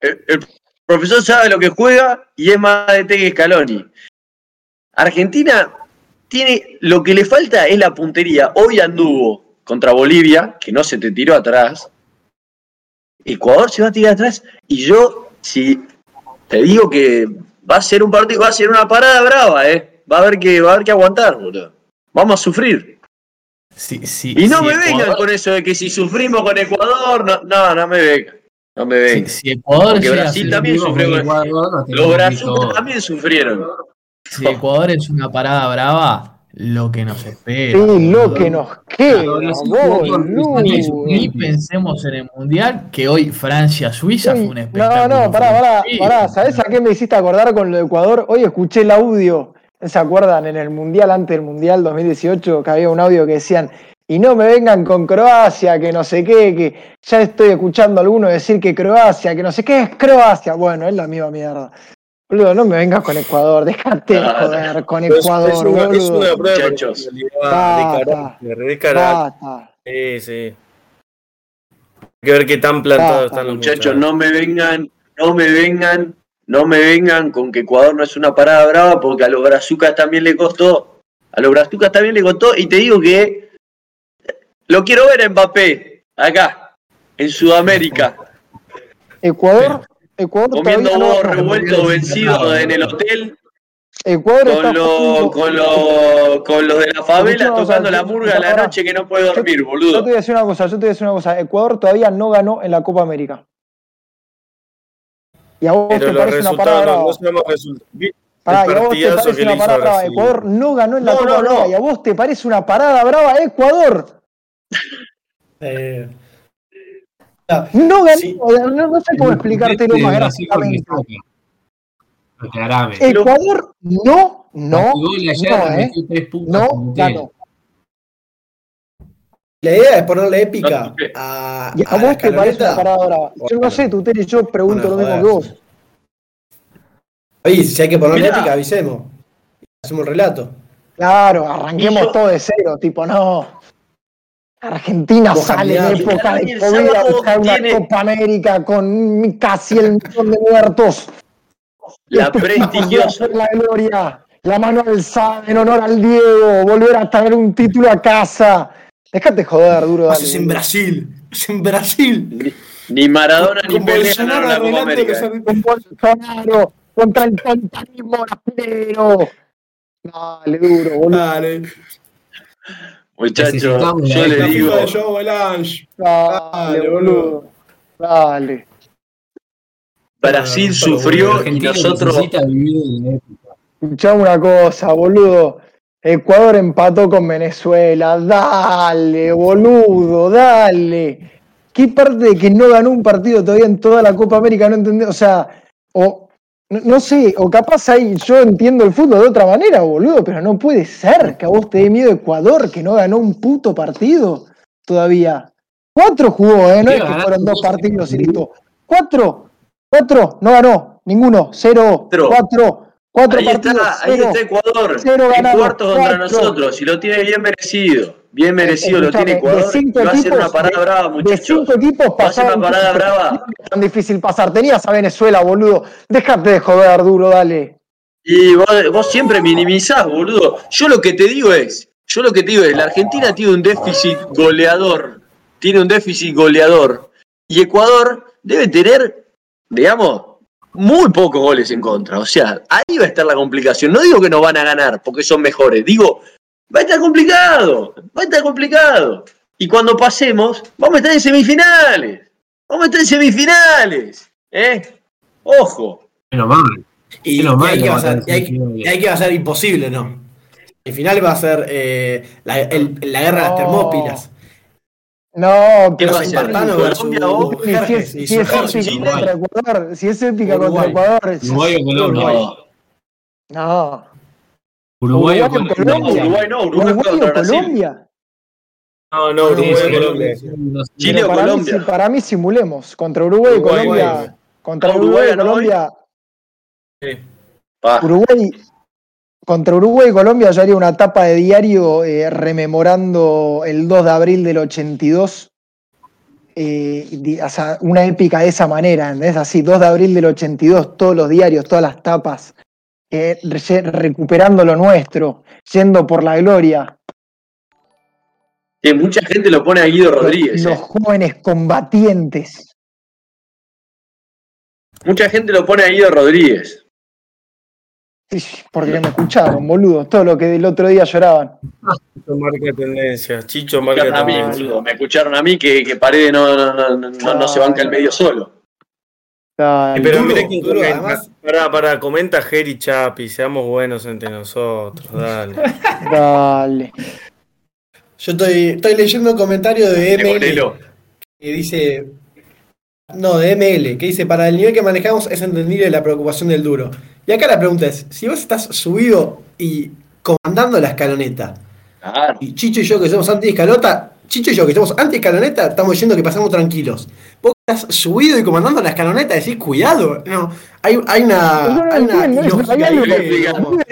El, el, profesor sabe lo que juega y es más de T que Scaloni. Argentina tiene, lo que le falta es la puntería. Hoy anduvo contra Bolivia, que no se te tiró atrás. Ecuador se va a tirar atrás. Y yo, si te digo que va a ser un partido, va a ser una parada brava, ¿eh? Va a haber que, va a haber que aguantar, boludo. Vamos a sufrir.
Sí, sí,
y no me vengan con eso de que si sufrimos con Ecuador, no, no, no me vengan. No me vengan.
Si, Ecuador
Porque Brasil también sufrió. los brasileños también sufrieron.
Si Ecuador es una parada brava, lo que nos espera.
Sí, lo que nos queda.
Ni pensemos en el Mundial, que hoy Francia-Suiza fue un espectáculo.
No, no, pará, pará, pará. ¿Sabés a qué me hiciste acordar con lo de Ecuador? Hoy escuché el audio, ¿se acuerdan? En el Mundial, antes del Mundial 2018, que había un audio que decían, y no me vengan con Croacia, que no sé qué, que ya estoy escuchando a algunos decir que Croacia, que no sé qué es Croacia. Bueno, es la misma mierda. Boludo, no me vengas con Ecuador, (laughs) déjate de joder con Ecuador, es una,
Es una prueba Muchachos.
de carácter, Sí, sí. Hay que ver qué tan plantados están los
muchachos. no me vengan, no me vengan no me vengan con que Ecuador no es una parada brava porque a los brazucas también le costó. A los brazucas también le costó y te digo que lo quiero ver en Mbappé, acá, en Sudamérica.
Ecuador, Ecuador
comiendo huevos revueltos vencidos en el hotel.
Ecuador
con, lo, con, lo, con los de la favela tocando la murga a la noche que no puede dormir, boludo.
Yo te voy a decir una cosa, yo te voy a decir una cosa. Ecuador todavía no ganó en la Copa América. Y a vos te parece una parada brava. No sabemos Pará, y a vos te parece una parada brava. Ecuador no ganó en la Copa América. Y a vos te parece una parada brava Ecuador.
Eh,
no ganó, no, no, sé cómo explicártelo más gráficamente. Ecuador no, no, no, eh, no ganó.
La idea es ponerle épica a,
¿Y a, vos te parece brava. Yo no sé, tú tenés, yo pregunto lo mismo que vos.
Oye, si hay que ponerle épica, avisemos. Hacemos un relato.
Claro, arranquemos todo de cero, tipo, no. Argentina sale en época de COVID a buscar una Copa América con casi el millón de muertos.
La prestigiosa.
La gloria, la mano alzada en honor al Diego, volver a traer un título a casa. Déjate joder, duro.
Dale, es en Brasil, es en Brasil.
Ni, Maradona ni Pelé ganaron la Copa América.
Con Bolsonaro, contra el capitalismo brasileño. Dale, duro, boludo. Dale.
Muchachos, yo le digo.
Dale, boludo. Dale.
Brasil sufrió y nosotros.
Escuchame una cosa, boludo. Ecuador empató con Venezuela. Dale, boludo, dale. ¿Qué parte de que no ganó un partido todavía en toda la Copa América? No entendés. O sea, o no, sé, o capaz ahí yo entiendo el fútbol de otra manera, boludo, pero no puede ser que a vos te dé miedo Ecuador, que no ganó un puto partido todavía. Cuatro jugó, ¿eh? No es que fueron dos partidos y listo. Cuatro, cuatro, no ganó, ninguno, cero, cuatro, cuatro
ahí
partidos.
Está, ahí está Ecuador, cero en cuarto contra nosotros, y lo tiene bien merecido. Bien merecido lo tiene Ecuador. va a ser una parada brava, muchachos.
De cinco equipos pasaron.
una parada brava.
tan difícil pasar. Tenías a Venezuela, boludo. Déjate de joder, duro, dale.
Y vos, siempre minimizás, boludo. Yo lo que te digo es, yo lo que te digo es, la Argentina tiene un déficit goleador. Tiene un déficit goleador. Y Ecuador debe tener, digamos, muy pocos goles en contra. O sea, ahí va a estar la complicación. No digo que no van a ganar porque son mejores. Digo, va a estar complicado, va a estar complicado. Y cuando pasemos, vamos a estar en semifinales. Vamos a estar en semifinales. ¿Eh? Ojo.
Menos mal.
Y, y, hay que va a ser, hay, que va a ser imposible, ¿no? El final va a ser eh, la, el, la, guerra de las termópilas.
No, pero si, Colombia o si, es, si, es épica contra Ecuador, si es épica contra Ecuador.
Uruguay o Colombia.
No.
Uruguay, o Colombia. Uruguay no, Uruguay,
o Colombia.
No, no, Uruguay o Colombia.
Chile o Colombia. para mí simulemos. Contra Uruguay y Colombia. Contra Uruguay y Colombia. Uruguay. Contra Uruguay y Colombia yo haría una tapa de diario eh, rememorando el 2 de abril del 82. Eh, o sea, una épica de esa manera, es así, 2 de abril del 82, todos los diarios, todas las tapas, recuperando lo nuestro, yendo por la gloria.
Que mucha gente lo pone a Guido Rodríguez.
Los,
eh.
jóvenes combatientes.
Mucha gente lo pone a Guido Rodríguez.
Porque me escucharon, boludo. Todo lo que el otro día lloraban.
Chicho marca tendencia. Chicho marca
tendencia. Me escucharon a mí que, que Paredes no, no, no, no, se banca el medio solo.
pero mira quién Además... Para, para, comenta Jerry Chapi, seamos buenos entre nosotros, dale. (laughs)
dale.
Yo estoy, estoy leyendo un comentario de ML que dice. No, de ML, que dice: Para el nivel que manejamos es entendible la preocupación del duro. Y acá la pregunta es: si vos estás subido y comandando la escaloneta, y Chicho y yo que somos anti-escalota, Chicho y yo, que estamos anti-escaloneta, estamos diciendo que pasamos tranquilos. Vos estás subido y comandando la escaloneta, decís, cuidado. No, hay, hay una. hay una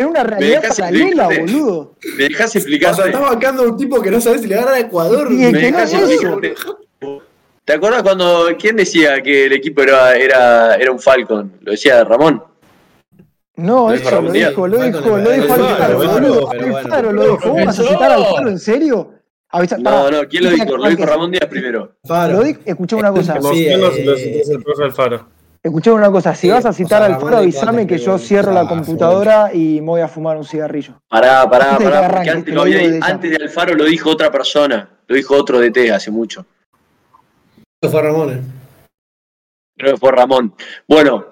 una realidad paralela, boludo.
Me dejas explicar. O
sea, estás bancando a un tipo que no sabe si le va a Ecuador.
Y me dejas explicar.
¿Te acuerdas cuando quién decía que el equipo era, era, era un Falcon? Lo decía Ramón.
No, eso lo dijo, lo dijo, lo dijo Alfaro, boludo. Alfaro lo dijo. ¿Vos vas a citar al Alfaro en serio?
No, no, ¿quién lo dijo? Lo dijo Ramón Díaz primero.
Lo escuché una cosa.
Sí, eh, Alfaro.
Escuché una cosa, si vas a citar al Alfaro, avísame que yo cierro la computadora y me voy a fumar un cigarrillo.
Pará, pará, pará, porque antes, lo había, antes de Alfaro lo dijo otra persona, lo dijo otro de T hace mucho.
Fue Ramón. Eh.
Creo que fue Ramón. Bueno,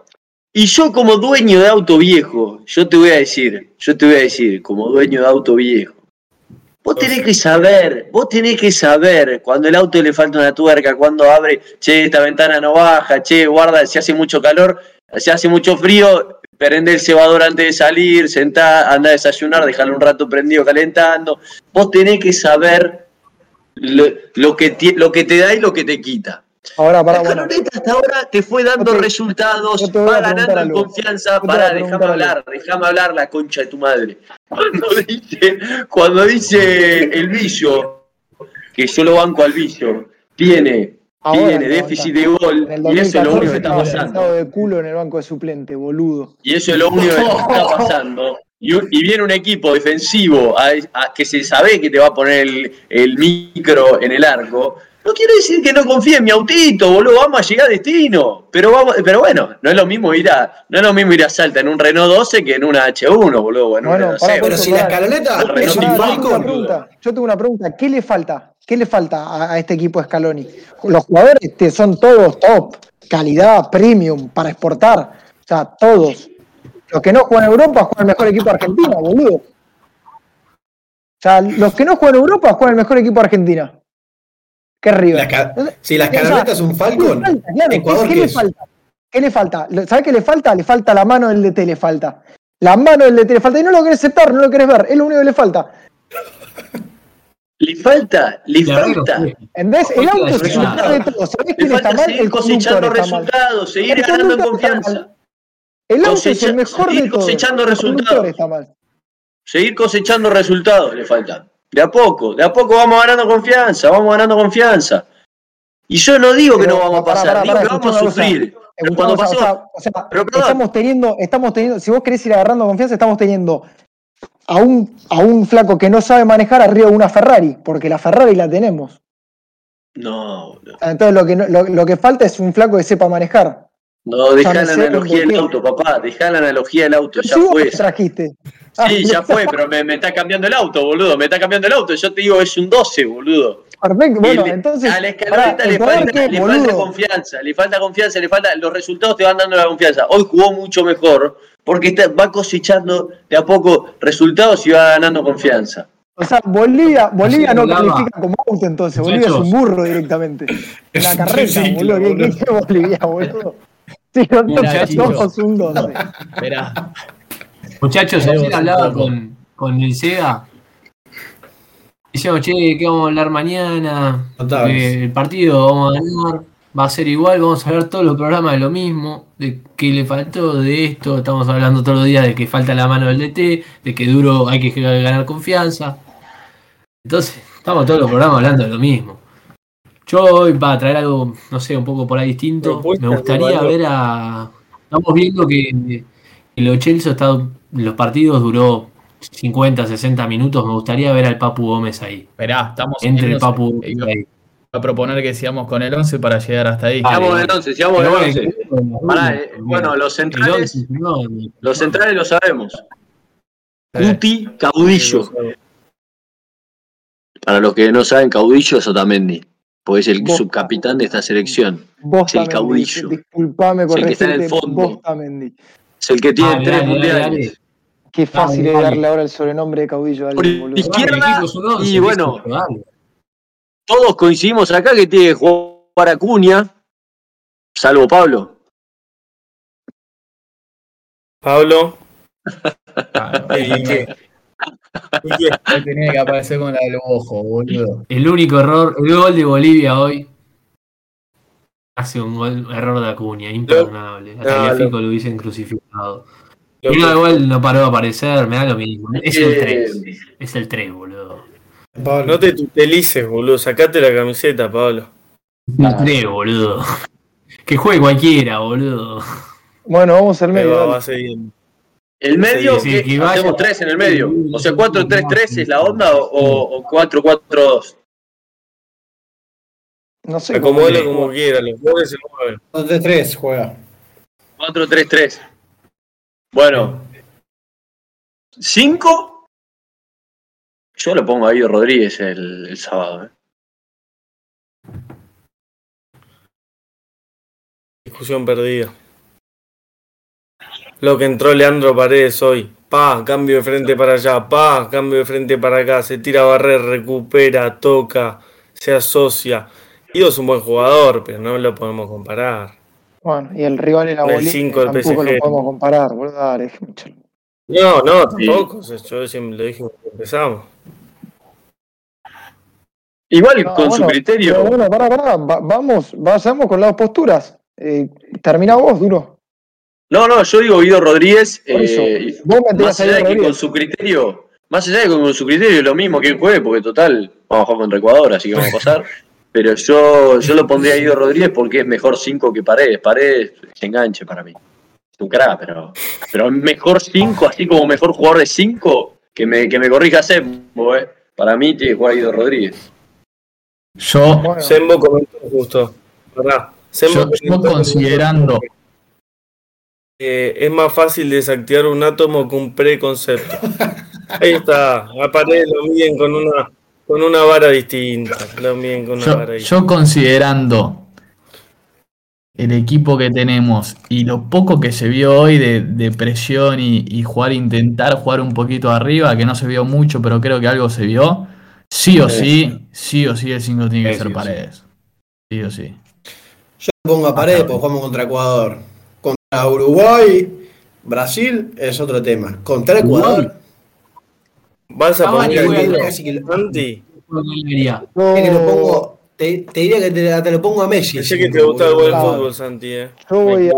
y yo como dueño de auto viejo, yo te voy a decir, yo te voy a decir, como dueño de auto viejo, vos tenés que saber, vos tenés que saber cuando el auto le falta una tuerca, cuando abre, che, esta ventana no baja, che, guarda, si hace mucho calor, si hace mucho frío, prende el cebador antes de salir, sentá, anda a desayunar, dejarlo un rato prendido calentando. Vos tenés que saber lo, que, lo que te da y lo que te quita.
Ahora, para,
la hasta ahora te fue dando resultados, va ganando en confianza. Para, déjame hablar, déjame hablar la concha de tu madre. (laughs) Cuando dice, cuando dice el vicio, que yo lo banco al vicio, tiene, tiene déficit de gol, y eso es lo único que está pasando.
de culo en el banco de suplente, boludo.
Y eso es lo único que (laughs) está pasando. Y, viene un equipo defensivo que se sabe que te va a poner el, micro en el arco. No quiere decir que no confíe en mi autito, boludo, vamos a llegar a destino. Pero vamos, pero bueno, no es lo mismo ir a, no es lo mismo ir a Salta en un Renault 12 que en una H1, boludo. Bueno,
pero si la escaloneta
Yo tengo una pregunta, ¿qué le falta? ¿Qué le falta a, este equipo de Scaloni? Los jugadores son todos top, calidad, premium, para exportar. O sea, todos. Los que no juegan en Europa juegan el mejor equipo de Argentina, boludo. O sea, los que no juegan en Europa juegan el mejor equipo ¿Qué arriba?
si la escaloneta es un Falcon,
¿qué, le falta? ¿Qué le falta? ¿Sabes qué le falta? Le falta la mano del DT, le falta. La mano del DT le falta. Y no lo querés aceptar, no lo querés ver. Es lo único que le falta.
Le falta, le falta.
¿Entendés? El auto es el de todo. ¿Sabés quién está mal?
El cosechando resultados, seguir ganando en confianza.
El auto es el mejor de
todos. cosechando resultados. Seguir cosechando resultados le falta. De a poco, de a poco vamos ganando confianza, vamos ganando confianza. Y yo no digo que no vamos a pasar, digo que vamos a sufrir.
cuando pasó, estamos teniendo, estamos teniendo, si vos querés ir agarrando confianza, estamos teniendo a un, a un flaco que no sabe manejar arriba de una Ferrari, porque la Ferrari la tenemos.
No, no.
Entonces lo que, lo que falta es un flaco que sepa manejar.
No, deja la analogía del auto, papá. Deja la analogía del auto. Ya fue.
trajiste.
Sí, ya fue, pero me, me, está cambiando el auto, boludo. Me está cambiando el auto. Yo te digo, es un 12, boludo.
Perfecto, bueno, entonces.
A la escaloneta le, falta, le falta confianza, le falta confianza, le falta. Los resultados te van dando la confianza. Hoy jugó mucho mejor porque está, va cosechando de a poco resultados y va ganando confianza.
O sea, Bolivia, Bolivia no califica como auto entonces, Bolivia es un burro directamente. (laughs) En la carreta, boludo. ¿Qué, es Bolivia, boludo? Sí,
somos un 12. Muchachos, ayer hablaba con, con el SEGA. Decíamos, che, ¿qué vamos a hablar mañana? Eh, el partido vamos a ganar, va a ser igual, vamos a ver todos los programas de lo mismo, de que le faltó de esto, estamos hablando todos los días de que falta la mano del DT, de que duro hay que ganar confianza. Entonces, estamos todos los programas hablando de lo mismo. Yo hoy para traer algo, no sé, un poco por ahí distinto, me gustaría ver a. Estamos viendo que el Chelsea está, los partidos duró 50, 60 minutos. Me gustaría ver al Papu Gómez ahí.
Esperá, estamos
entre el Papu Gómez
ahí. a proponer que sigamos con el 11 para llegar hasta ahí.
Sigamos el 11, sigamos el 11. Eh, bueno, los centrales, los centrales lo sabemos. Guti, Caudillo. Para los que no saben, Caudillo es Otamendi porque es el subcapitán de esta selección. es el caudillo.
Disculpame
por es el que está en el fondo. Es el que tiene ah, tres mundiales.
Qué fácil es darle ahora el sobrenombre de caudillo a
alguien, izquierda, y bueno, todos coincidimos acá que tiene que jugar Acuña, salvo Pablo.
Pablo. (laughs)
tenía que aparecer con la del ojo, boludo.
El único error, el gol de Bolivia hoy. Hace un gol, error de Acuña, imperdonable. Hasta el lo hubiesen crucificado. Y igual no paró a aparecer, me da lo mismo. Es el 3. Es el 3, boludo.
no te tutelices, boludo. Sacate la camiseta, Pablo.
No tres, boludo. Que juegue cualquiera, boludo.
Bueno, vamos al medio.
Va, va
el medio, sí, que, hacemos tres en el medio. O sea, 4-3-3 es la onda o, 4-4-2.
No sé. Acomódalo como quiera, los jueves se mueven.
4-3-3 juega.
4-3-3. Bueno. 5. Yo lo pongo a Guido Rodríguez el, el sábado. ¿eh?
Discusión perdida. Lo que entró Leandro Paredes hoy. Pa, cambio de frente para allá. Pa, cambio de frente para acá. Se tira a barrer, recupera, toca, se asocia. Guido es un buen jugador, pero no lo podemos comparar.
Bueno, y el rival en la bolita tampoco lo podemos comparar, boludo. (laughs)
No, no, tampoco. Yo siempre lo dije cuando empezamos.
Igual con su criterio.
Bueno, pará, pará. vamos, vamos con las posturas. Eh, termina vos, duro.
No, no, yo digo Guido Rodríguez. Eh, más allá de que con su criterio, más allá de que con su criterio es lo mismo que el jueve, porque total, vamos a jugar contra Ecuador, así que vamos a pasar. (laughs) Pero yo, yo lo pondría a Guido Rodríguez porque es mejor 5 que Paredes. Paredes se enganche para mí. Es un crack, pero, pero mejor 5, así como mejor jugador de 5, que me, que me corrija Sembo, eh. Para mí tiene que jugar Guido Rodríguez.
Yo.
Sembo comentó justo. ¿verdad?
Sembo yo, considerando.
Es más fácil desactivar un átomo que un preconcepto. (laughs) Ahí está. A Paredes lo miden con una con una vara distinta.
yo, considerando el equipo que tenemos y lo poco que se vio hoy de, presión y, jugar, intentar jugar un poquito arriba, que no se vio mucho, pero creo que algo se vio. Sí o sí, sí o sí el 5 tiene que ser paredes. Sí o sí.
Yo pongo a paredes porque jugamos contra Ecuador. Contra Uruguay, Brasil es otro tema. Contra Ecuador.
Vas a ah, poner
casi que lo, pongo, te, te, diría que te, te, lo pongo a Messi.
Pensé que te gusta el buen fútbol, Santi. Eh.
Yo voy a.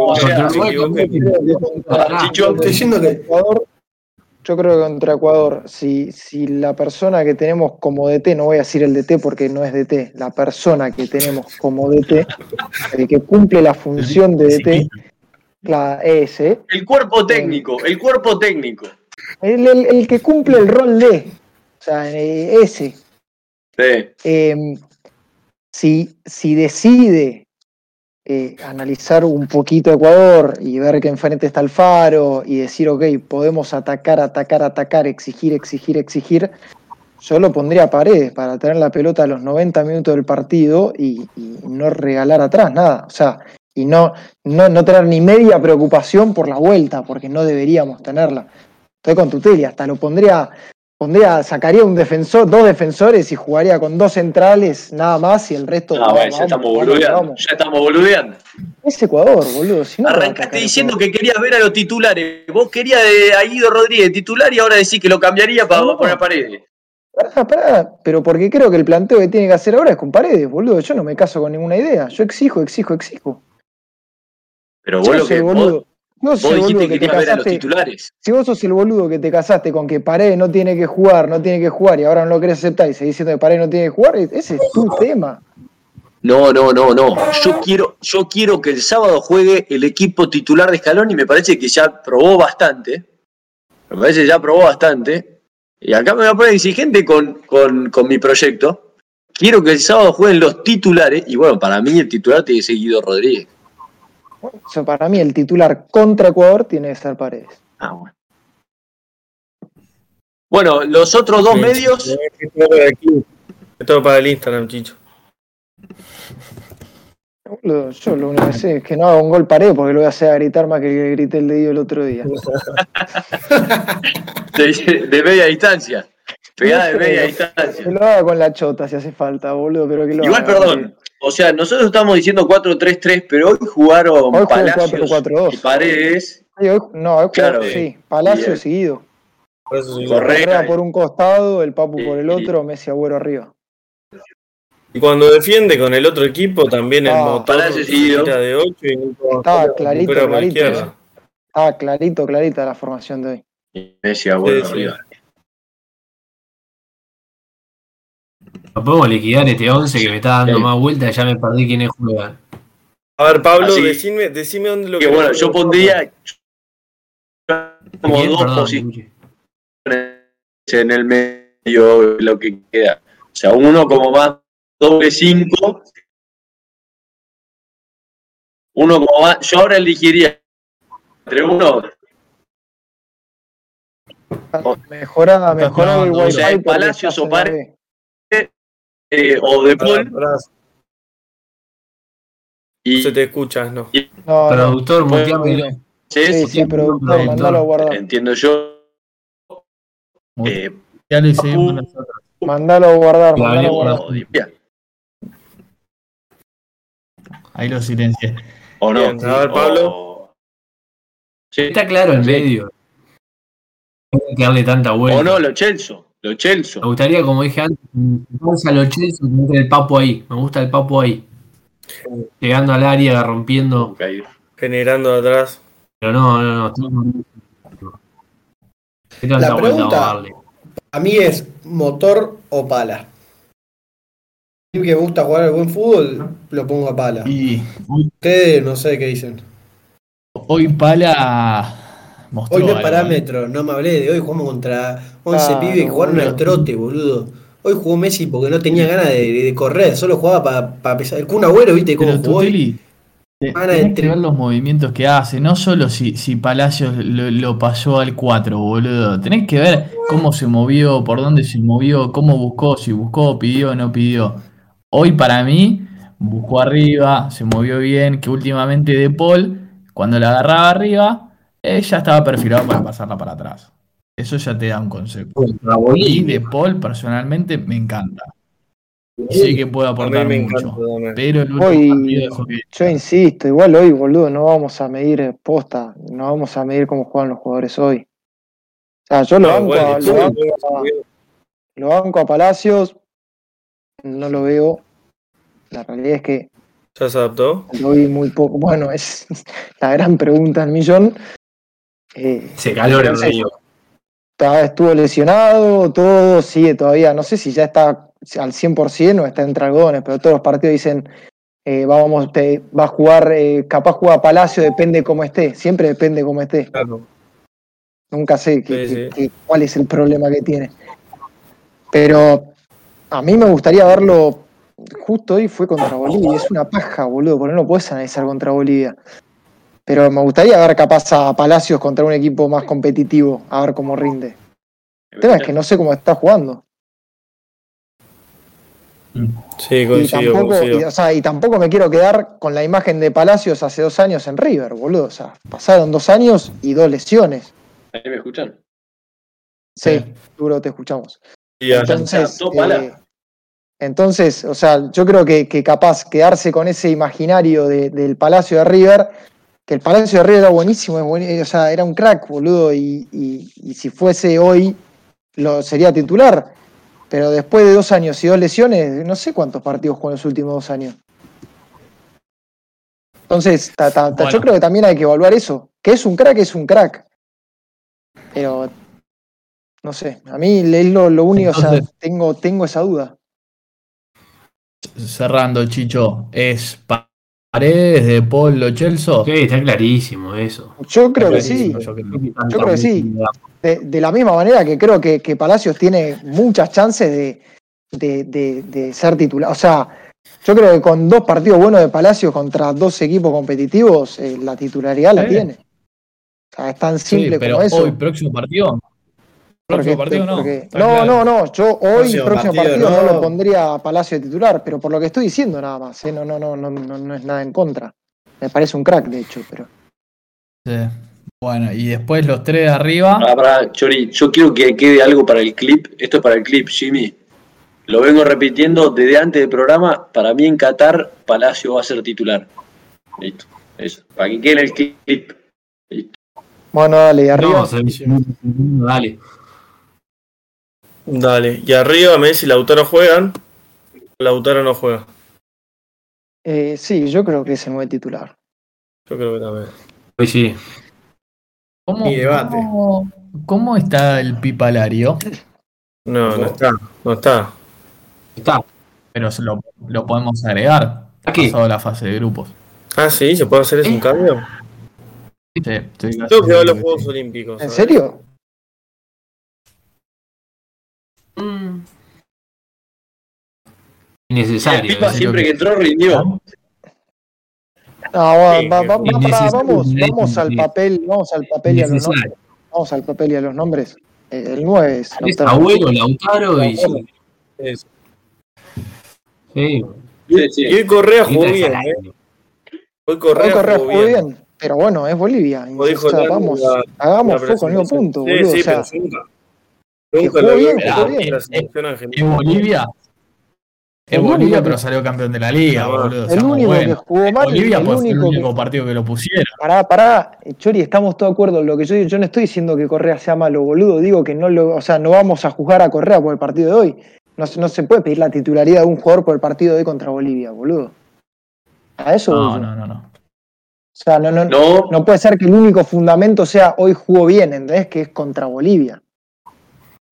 Estoy diciendo que. Yo creo que contra Ecuador, si, si la persona que tenemos como DT, no voy a decir el DT porque no es DT, la persona que tenemos como DT, el que cumple la función de DT, la S.
El cuerpo técnico, el cuerpo técnico.
El, que cumple el rol de, o sea, eh, ese.
Sí.
Em, si, si, decide eh, analizar un poquito Ecuador y ver que enfrente está el faro y decir, ok, podemos atacar, atacar, atacar, exigir, exigir, exigir, yo lo pondría a paredes para tener la pelota a los 90 minutos del partido y, no regalar atrás nada. O sea, y no, no, no, tener ni media preocupación por la vuelta, porque no deberíamos tenerla. Estoy con Tuteli, hasta lo pondría, pondría, sacaría un defensor, dos defensores y jugaría con dos centrales nada más y el resto.
Ah, bueno, ya estamos boludeando. Ya estamos boludeando.
Es Ecuador, boludo. Si
Arrancaste diciendo que querías ver a los titulares. Vos querías a Guido Rodríguez titular y ahora decís que lo cambiaría para poner paredes.
Pará, pará, pero porque creo que el planteo que tiene que hacer ahora es con paredes, boludo. Yo no me caso con ninguna idea. Yo exijo, exijo, exijo.
Pero vos lo que. Vos,
no vos dijiste que, te casaste, los titulares. Si vos sos el boludo que te casaste con que Paredes no tiene que jugar, no tiene que jugar y ahora no lo querés aceptar y seguís diciendo que Paredes no tiene que jugar, ese es tu tema.
No, no, no, no. Yo quiero, yo quiero que el sábado juegue el equipo titular de Escalón y me parece que ya probó bastante. Me parece que ya probó bastante. Y acá me voy a poner exigente con, con, con mi proyecto. Quiero que el sábado jueguen los titulares. Y bueno, para mí el titular tiene que ser Guido Rodríguez
para mí el titular contra Ecuador tiene que ser Paredes.
Ah, bueno. Bueno, los otros dos medios.
Todo para el Instagram, Chicho.
Yo lo único que sé es que no haga un gol pared porque lo voy a hacer a gritar más que el que grité el de el otro día. (laughs)
de, media distancia. Pegada de media distancia.
Que lo haga con la chota si hace falta, boludo, pero que lo
Igual, perdón, o sea, nosotros estamos diciendo 4-3-3, pero hoy jugaron Palacios 4 y Paredes.
no, hoy claro, sí, Palacio seguido. Correcto. por un costado, el Papu por el otro, Messi Agüero arriba.
Y cuando defiende con el otro equipo, también el motor
de
8 y Estaba clarito, clarito. Estaba clarito, clarita la formación de hoy.
Messi Agüero arriba.
No podemos liquidar este 11 que me está dando más vueltas, ya me perdí quiénes juegan.
A ver, Pablo, decime, decime dónde lo
que. bueno, yo pondría como dos posiciones en el medio, lo que queda. O sea, uno como más doble 5. Uno como más. Yo ahora elegiría entre uno.
Mejora, mejora
el O sea, Palacios o Pare. Eh, o de Paul.
Y, se te escucha, ¿no?
no
productor, no,
Sí, sí, productor, mandalo a guardar.
Entiendo yo. Eh,
ya lo hicimos nosotros.
Mandalo a guardar, mandalo a guardar.
Ahí lo silencié.
¿O no?
a ver, Pablo.
Sí. Está claro en medio. No hay que darle tanta vuelta.
O no, lo Chelso. Lo Chelso.
Me gustaría, como dije antes, vamos a lo Chelso, me gusta el papo ahí. Me gusta el papo ahí. Llegando al área, rompiendo.
Generando atrás.
Pero no, no, no.
La pregunta a mí es motor o pala. A mí que me gusta jugar al buen fútbol, lo pongo a pala. Y ustedes no sé qué dicen.
Hoy pala
mostró Hoy no es parámetro, no me hablé de hoy jugamos contra 11 pibes que jugaron al trote, boludo. Hoy jugó Messi porque no tenía ganas de, correr, solo jugaba para pa pesar. El Kun Agüero, ¿viste cómo jugó?
Tienes que ver los movimientos que hace, no solo si, si Palacios lo, pasó al 4, boludo. Tenés que ver cómo se movió, por dónde se movió, cómo buscó, si buscó, pidió o no pidió. Hoy para mí, buscó arriba, se movió bien, que últimamente De Paul, cuando la agarraba arriba, eh, ya estaba perfilado para pasarla para atrás. Eso ya te da un concepto. Y De Paul personalmente me encanta. Sí que puede aportar mucho. pero
hoy, yo insisto, igual hoy, boludo, no vamos a medir posta, no vamos a medir cómo juegan los jugadores hoy. O sea, yo lo, banco, a, lo, banco a, Palacios, no lo veo. La realidad es que.
¿Ya se adaptó?
Lo vi muy poco. Bueno, es (laughs) la gran pregunta del millón.
Eh, se calora el medio.
Estuvo lesionado, todo sigue todavía. No sé si ya está al 100% o está entre algodones, pero todos los partidos dicen, eh, vamos, va a jugar, eh, capaz juega Palacio, depende cómo esté, siempre depende cómo esté. Nunca sé cuál es el problema que tiene. Pero a mí me gustaría verlo justo hoy fue contra Bolivia, es una paja, boludo, porque no lo puedes analizar contra Bolivia. Pero me gustaría ver capaz a Palacios contra un equipo más competitivo, a ver cómo rinde. El tema es que no sé cómo está jugando.
Sí, coincido,
y tampoco, me quiero quedar con la imagen de Palacios hace dos años en River, boludo. O sea, pasaron dos años y dos lesiones.
¿Ahí me escuchan?
Sí, duro te escuchamos. entonces, eh, entonces, o sea, yo creo que, capaz quedarse con ese imaginario del Palacio de River, que el Palacio de River era buenísimo, o sea, era un crack, boludo, y, y si fuese hoy, lo sería titular pero después de dos años y dos lesiones, no sé cuántos partidos jugó en los últimos dos años. Entonces, yo creo que también hay que evaluar eso. Que es un crack, es un crack. Pero, no sé, a mí es lo, único, o sea, tengo, tengo esa duda.
Cerrando, Chicho, ¿es Paredes de Paul Lo Chelso?
Sí, está clarísimo eso.
Yo creo que sí. Yo creo que sí de, la misma manera que creo que, Palacios tiene muchas chances de, ser titular. O sea, yo creo que con dos partidos buenos de Palacios contra dos equipos competitivos, eh, la titularidad la tiene. O sea, es tan simple como eso.
Hoy, próximo partido. Próximo partido no.
no, no, no. Yo hoy, próximo, próximo partido, no. lo pondría a Palacio de titular, pero por lo que estoy diciendo nada más. ¿eh? No, no, no, no, no, es nada en contra. Me parece un crack, de hecho, pero.
Sí. Bueno, y después los tres de arriba.
Ah, Chori, yo quiero que quede algo para el clip. Esto es para el clip, Jimmy. Lo vengo repitiendo desde antes del programa. Para mí en Qatar, Palacio va a ser titular. Listo. Eso. Para que quede el clip. Listo.
Bueno, dale, y arriba.
dale.
Dale. Y arriba, Messi y Lautaro juegan. Lautaro no juega.
Eh, sí, yo creo que es el nuevo titular.
Yo creo que también.
Pues sí.
¿Cómo, debate. Cómo, está el pipalario?
No, no está, no está.
Está.
Pero lo, lo podemos agregar.
Aquí.
Pasado la fase de grupos.
Ah, sí, ¿se puede hacer eso un cambio?
Sí,
Creo que va a los Juegos
sí.
Olímpicos.
¿En serio?
Mm.
El
Innecesario.
Pipa
es
siempre que entró rindió.
No, va-
Sí,
va-
que-
va- va- pará,
innecesario,
vamos, vamos al papel, vamos al papel y a los nombres. Vamos al papel y a los nombres. Eh, El 9 es
abuelo, Lautaro y sí.
Eso.
Sí,
Sí, sí.
Y hoy Correa jugó bien,
está
¿eh?
al
Hoy Correa,
Hoy Correa
jugó
jugó
bien.
bien, pero bueno, es Bolivia.
Como dijo
O sea,
Lalo,
vamos,
la-
hagamos
La
foco en el
presentación.
punto,
Sí,
boludo.
sí,
o sea,
pero nunca. Nunca lo en la selección.
Bolivia. Es
El
Bolivia,
único
pero salió campeón de la liga, boludo.
el único que jugó mal,
Bolivia
el
el
único que
partido que lo pusieron.
Pará, pará, Chori, estamos todos de acuerdo en lo que yo digo. Yo no estoy diciendo que Correa sea malo, boludo. Digo que no lo, o sea, no vamos a juzgar a Correa por el partido de hoy. No, se- no se puede pedir la titularidad de un jugador por el partido de hoy contra Bolivia, boludo. A eso
No, no, no, no.
O sea, no, no,
No,
no puede ser que el único fundamento sea hoy jugó bien, ¿entendés? Que es contra Bolivia.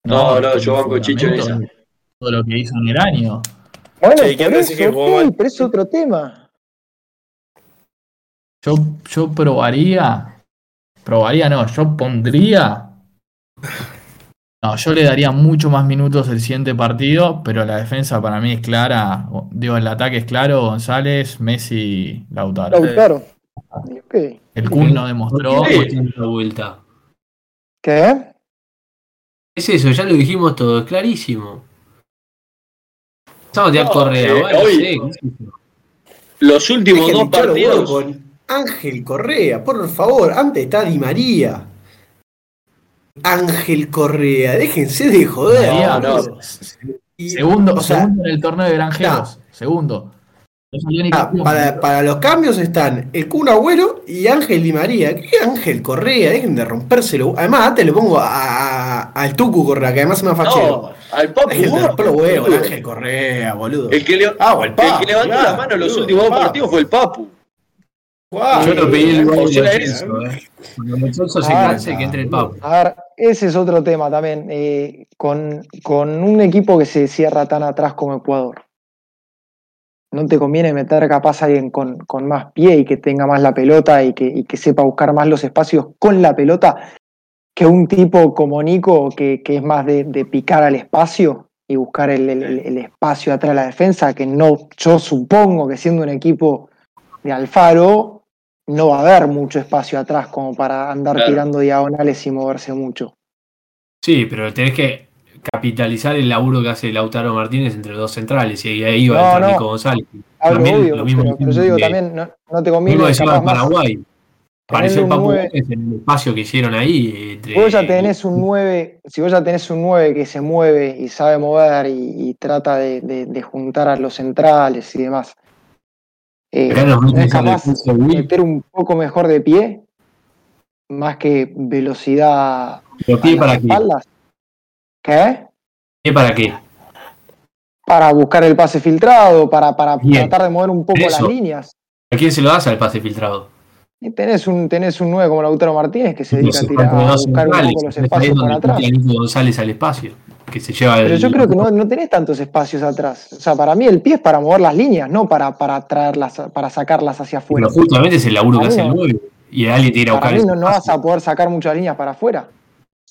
No, no, yo banco Chicho en
Todo lo que hizo en el año.
Bueno,
Sí, ¿quién
por
que
eso,
mal?
pero es otro tema.
Yo, yo probaría. Probaría, no, yo pondría. No, yo le daría mucho más minutos el siguiente partido, pero la defensa para mí es clara. Digo, el ataque es claro: González, Messi, Lautaro.
Lautaro. Ok.
El Kun no demostró.
¿Por qué tiene la vuelta?
¿Qué?
Es eso, ya lo dijimos todo, es clarísimo. Estamos
No,
Correa,
eh,
bueno,
hoy-
sí,
los últimos
Dejen de
dos partidos.
con Ángel Correa, por favor, antes está Di María. Ángel Correa, déjense de joder.
No.
Y-
Segundo,
o sea,
segundo en el torneo de granjeros. Segundo. No
ah, para, para los cambios están el Kun Agüero y Ángel Di María. ¿Qué Ángel Correa? Dejen de rompérselo. Además, antes le pongo a- a- al Tucu Correa, que además es más fachero.
No, al Papu
Dejen de
Gómez,
romper los huevos,
boludo.
Ángel Correa, boludo.
El que, le-
Ah, el
el
Papu,
que levantó
claro,
la mano en los
boludo,
últimos dos
Papu.
partidos fue el Papu.
Guau,
Yo lo pedí el gol de
la
Celso, eh. Se
Ah,
que entre el papo.
A ver, ese es otro tema también. eh, con, con un equipo que se cierra tan atrás como Ecuador. No te conviene meter capaz a alguien con, con más pie y que tenga más la pelota y que, y que sepa buscar más los espacios con la pelota que un tipo como Nico que, que es más de, de picar al espacio y buscar el, el- espacio atrás de la defensa, que no, yo supongo que siendo un equipo de Alfaro, no va a haber mucho espacio atrás como para andar
Claro.
tirando diagonales y moverse mucho.
Sí, pero tenés que capitalizar el laburo que hace Lautaro Martínez entre los dos centrales. Y ahí va
No,
a entrar. Nico González.
Hablo
También
obvio,
lo mismo
pero, pero yo digo
que-
también, no, no te conviene más.
Paraguay. Pareció el
un
Papu en el espacio que hicieron ahí. Entre...
Si vos ya tenés un 9, si vos ya tenés un 9 que se mueve y sabe mover y, y trata de, de- de juntar a los centrales y demás, eh, ¿no es capaz
de
meter un poco mejor de pie? Más que velocidad
pero
a
pie para
espaldas. ¿Qué?
¿Pie para qué?
Para buscar el pase filtrado, para, para
Bien.
tratar de mover un poco las líneas.
¿A quién se lo das al pase filtrado?
Y tenés un, tenés un 9 como Lautaro Martínez que se dedica a, tirar, a buscar un poco los espacios
donde
atrás.
González al espacio. Que se lleva
Pero
el-
yo creo que no, no tenés tantos espacios atrás. O sea, para mí el pie es para mover las líneas, no para, para traerlas, para sacarlas hacia afuera.
Pero justamente es el laburo que
Para
hace el
no.
9. Y alguien te irá a
Para
buscar
mí no, no vas a poder sacar muchas líneas para afuera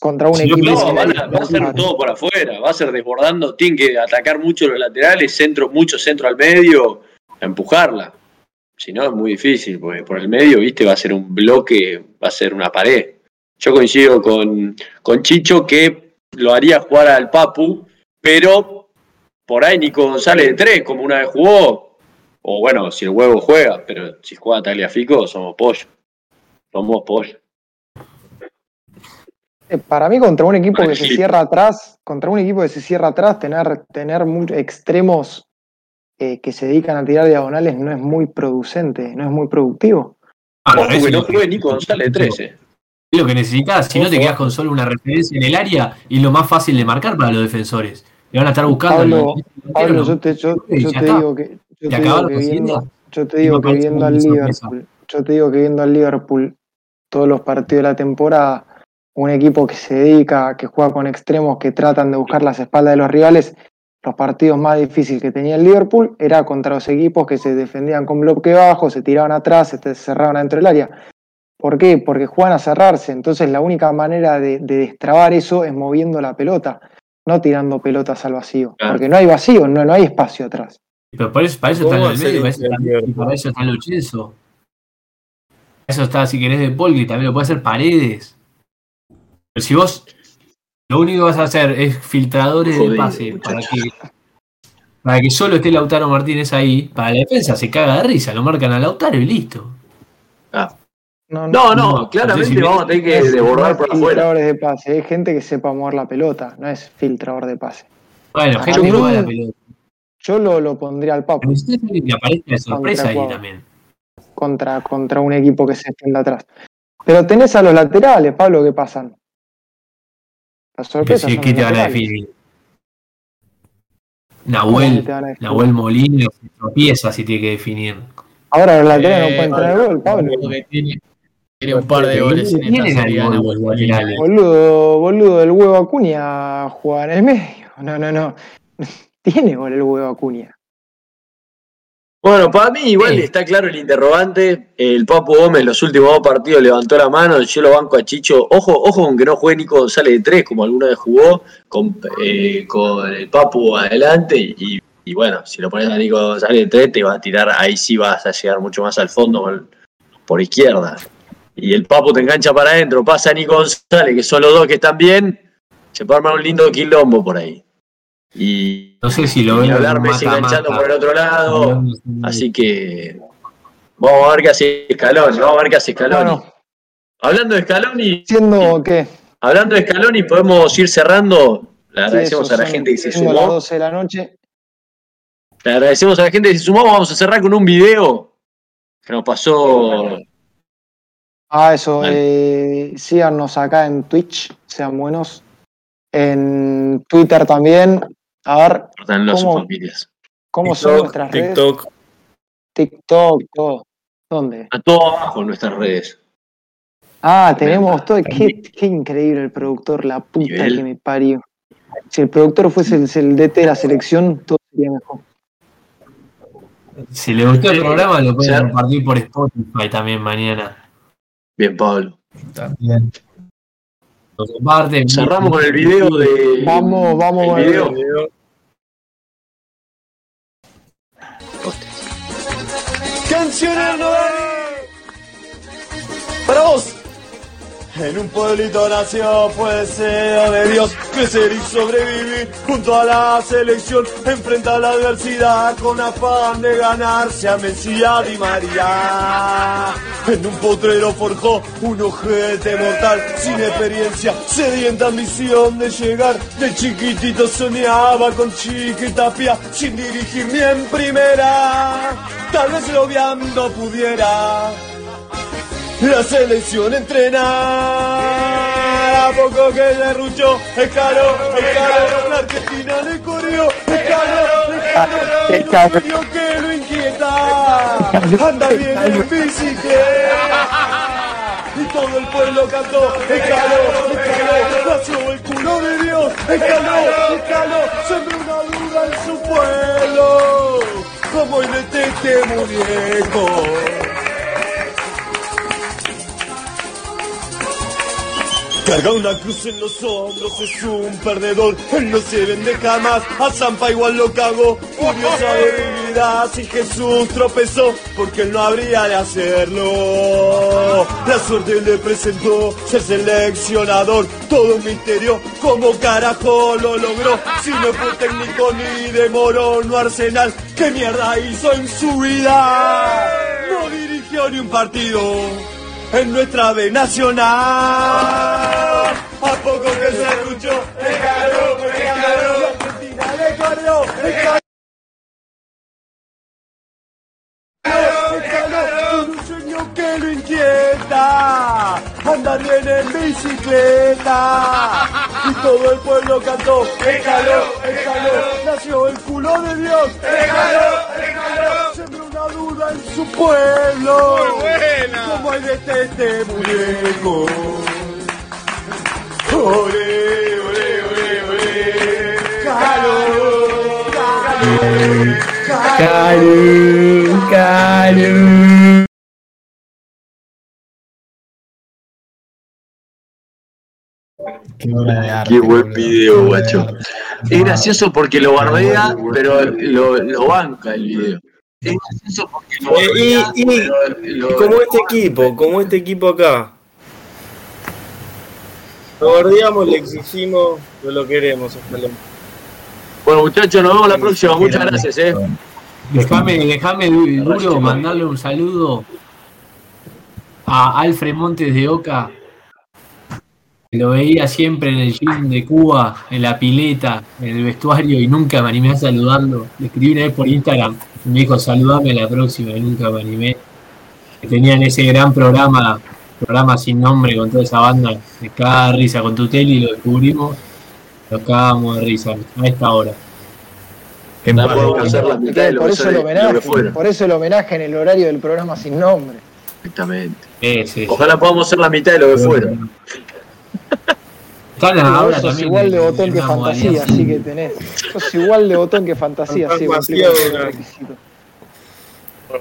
contra un equipo.
No,
que-
van a, va a ser todo por afuera, va a ser desbordando, tiene que atacar mucho los laterales, centro, mucho centro al medio, a empujarla. Si no es muy difícil, porque por el medio, viste, va a ser un bloque, va a ser una pared. Yo coincido con, con Chicho que lo haría jugar al Papu, pero por ahí Nico González de tres, como una vez jugó, o bueno, si el huevo juega, pero si juega Tagliafico, somos pollo. Somos pollo.
Eh, Para mí, contra un equipo que se cierra atrás, contra un equipo que se cierra atrás, tener, tener muchos extremos eh, que se dedican a tirar diagonales no es muy producente, no es muy productivo.
Ah,
Ojo
eso
que no
lo que-
juegue Nico González de 13.
Es lo que necesitas, si no te quedas con solo una referencia en el área y lo más fácil de marcar para los defensores. Le van a estar buscando.
Pablo,
¿no?
yo te, yo, yo digo que, yo
Te
te digo que viendo, yo te digo que al. Liverpool, yo te digo que viendo al Liverpool todos los partidos de la temporada, un equipo que se dedica, que juega con extremos, que tratan de buscar las espaldas de los rivales, los partidos más difíciles que tenía el Liverpool era contra los equipos que se defendían con bloque bajo, se tiraban atrás, se cerraban dentro del área. ¿Por qué? Porque juegan a cerrarse. Entonces la única manera de, destrabar eso es moviendo la pelota, no tirando pelotas al vacío. Porque no hay vacío, no, no hay espacio atrás.
Pero para eso, para eso está en el medio, para eso, está Luchenzo. Eso está, si querés, de Polgri, también lo puede hacer Paredes. Pero si vos lo único que vas a hacer es filtradores de pase para que, para que solo esté Lautaro Martínez ahí, para la defensa se caga de risa, lo marcan a Lautaro y listo.
Ah. No, no, claramente vamos a tener que desbordar por afuera.
Filtradores de pase, hay gente que sepa mover la pelota, no es filtrador de pase.
Bueno, gente que mueve la pelota.
Yo lo, lo pondría al Papo.
Pero que aparezca de sorpresa ahí también.
Contra, contra un equipo que se extienda atrás. Pero tenés a los laterales, Pablo, que pasan.
La sorpresa. ¿Qué, te van a definir? Nahuel, Nahuel Molina se tropieza si tiene que definir.
Ahora los laterales no pueden traer gol, Pablo.
Tiene, un par de goles en esta serie.
Boludo, boludo, el huevo Acuña juega en el medio. No, no, no. (laughs) Tiene gol el huevo Acuña.
Bueno, para mí igual está claro el interrogante. El Papu Gómez los últimos dos partidos levantó la mano, yo lo banco a Chicho. Ojo, ojo con que no juegue Nico sale de tres, como alguna vez jugó, con, eh, con el Papu adelante. Y, bueno, si lo pones a Nico sale de tres, te va a tirar, ahí sí vas a llegar mucho más al fondo por, izquierda. Y el Papu te engancha para adentro, pasa a Nico González, que son los dos que están bien, se puede armar un lindo quilombo por ahí. Y
no sé si lo ven.
hablar Messi enganchando por el otro lado. Así que vamos a ver qué hace Scaloni. Vamos a ver qué hace Scaloni. Hablando de Scaloni.
¿Siendo qué?
Hablando de Scaloni, podemos ir cerrando. Le agradecemos a la gente que se sumó.
A las 12 de la noche.
Le agradecemos a la gente que se sumó. Vamos a cerrar con un video que nos pasó.
Ah, eso. Eh, síganos acá en Twitch. Sean buenos. En Twitter también. A ver. ¿Cómo, ¿cómo son nuestras redes? TikTok. TikTok, todo. ¿Dónde?
A todo abajo en nuestras redes.
Ah, tenemos todo. Qué, qué, increíble el productor, la puta que me parió. Si el productor fuese el, DT de la selección, todo sería mejor.
Si le gustó el programa, lo pueden compartir por Spotify también mañana.
Bien, Pablo.
También.
Cerramos con el video de.
Vamos, vamos
el video. El video.
Canciones En un pueblito nació, fue deseo de Dios crecer y sobrevivir junto a la selección. Enfrenta la adversidad con afán de ganarse a Messi y María. En un potrero forjó un ojete mortal sin experiencia, sedienta ambición de llegar. De chiquitito soñaba con chiquitapia sin dirigir ni en primera. Tal vez lo viando pudiera la selección entrena. A poco que le ruchó, es caro, es caro, la Argentina le corrió, es caro, es caro, es que lo inquieta, anda bien en bicicleta. Y todo el pueblo cantó, es caro, es caro, nació el culo de Dios, es caro, es caro, sembró una duda en su pueblo, como el de este muñeco. Carga una cruz en los hombros, es un perdedor, él no se vende jamás, a Zampa igual lo cagó, curiosa debilidad, si Jesús tropezó, porque él no habría de hacerlo. La suerte le presentó ser seleccionador, todo un misterio, como carajo lo logró, si no fue técnico ni de Moro, no Arsenal, qué mierda hizo en su vida, no dirigió ni un partido en nuestra ave nacional. A poco que se escuchó, el calor, el calor, Argentina el calor. Un sueño que lo inquieta, andar bien en bicicleta. Y todo el pueblo cantó, el calor, el calor, nació el culo de Dios, el calor, el calor, sembró una duda en su pueblo. De este, muñeco. Ore, ore, ore, ore, calor.
Caru, Caru.
Qué, buen video, guacho. Es gracioso porque lo bardea, pero lo, lo banca el video. Es gracioso porque lo
bardea, y, y como este equipo, como este equipo acá. Lo bordeamos, le exigimos, no lo queremos.
Bueno, muchachos, nos vemos la próxima. Muchas gracias, eh.
Déjame, déjame duro mandarle un saludo a Alfred Montes de Oca. Lo veía siempre en el gym de Cuba, en la pileta, en el vestuario y nunca me animé a saludarlo. Le escribí una vez por Instagram y me dijo saludame la próxima y nunca me animé. Tenían ese gran programa programa sin nombre con toda esa banda, de cada risa con Tuteli y lo descubrimos, nos cagamos de risa a esta hora.
por, eso el homenaje, por eso el homenaje en el horario del programa sin nombre.
Exactamente. Ojalá podamos ser la mitad de lo que
Están ahora sos igual de botón que fantasía, así que tenés. Sos igual de botón que fantasía,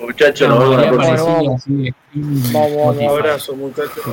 muchachos, nos vemos la próxima.
Vamos. Un abrazo, muchachos.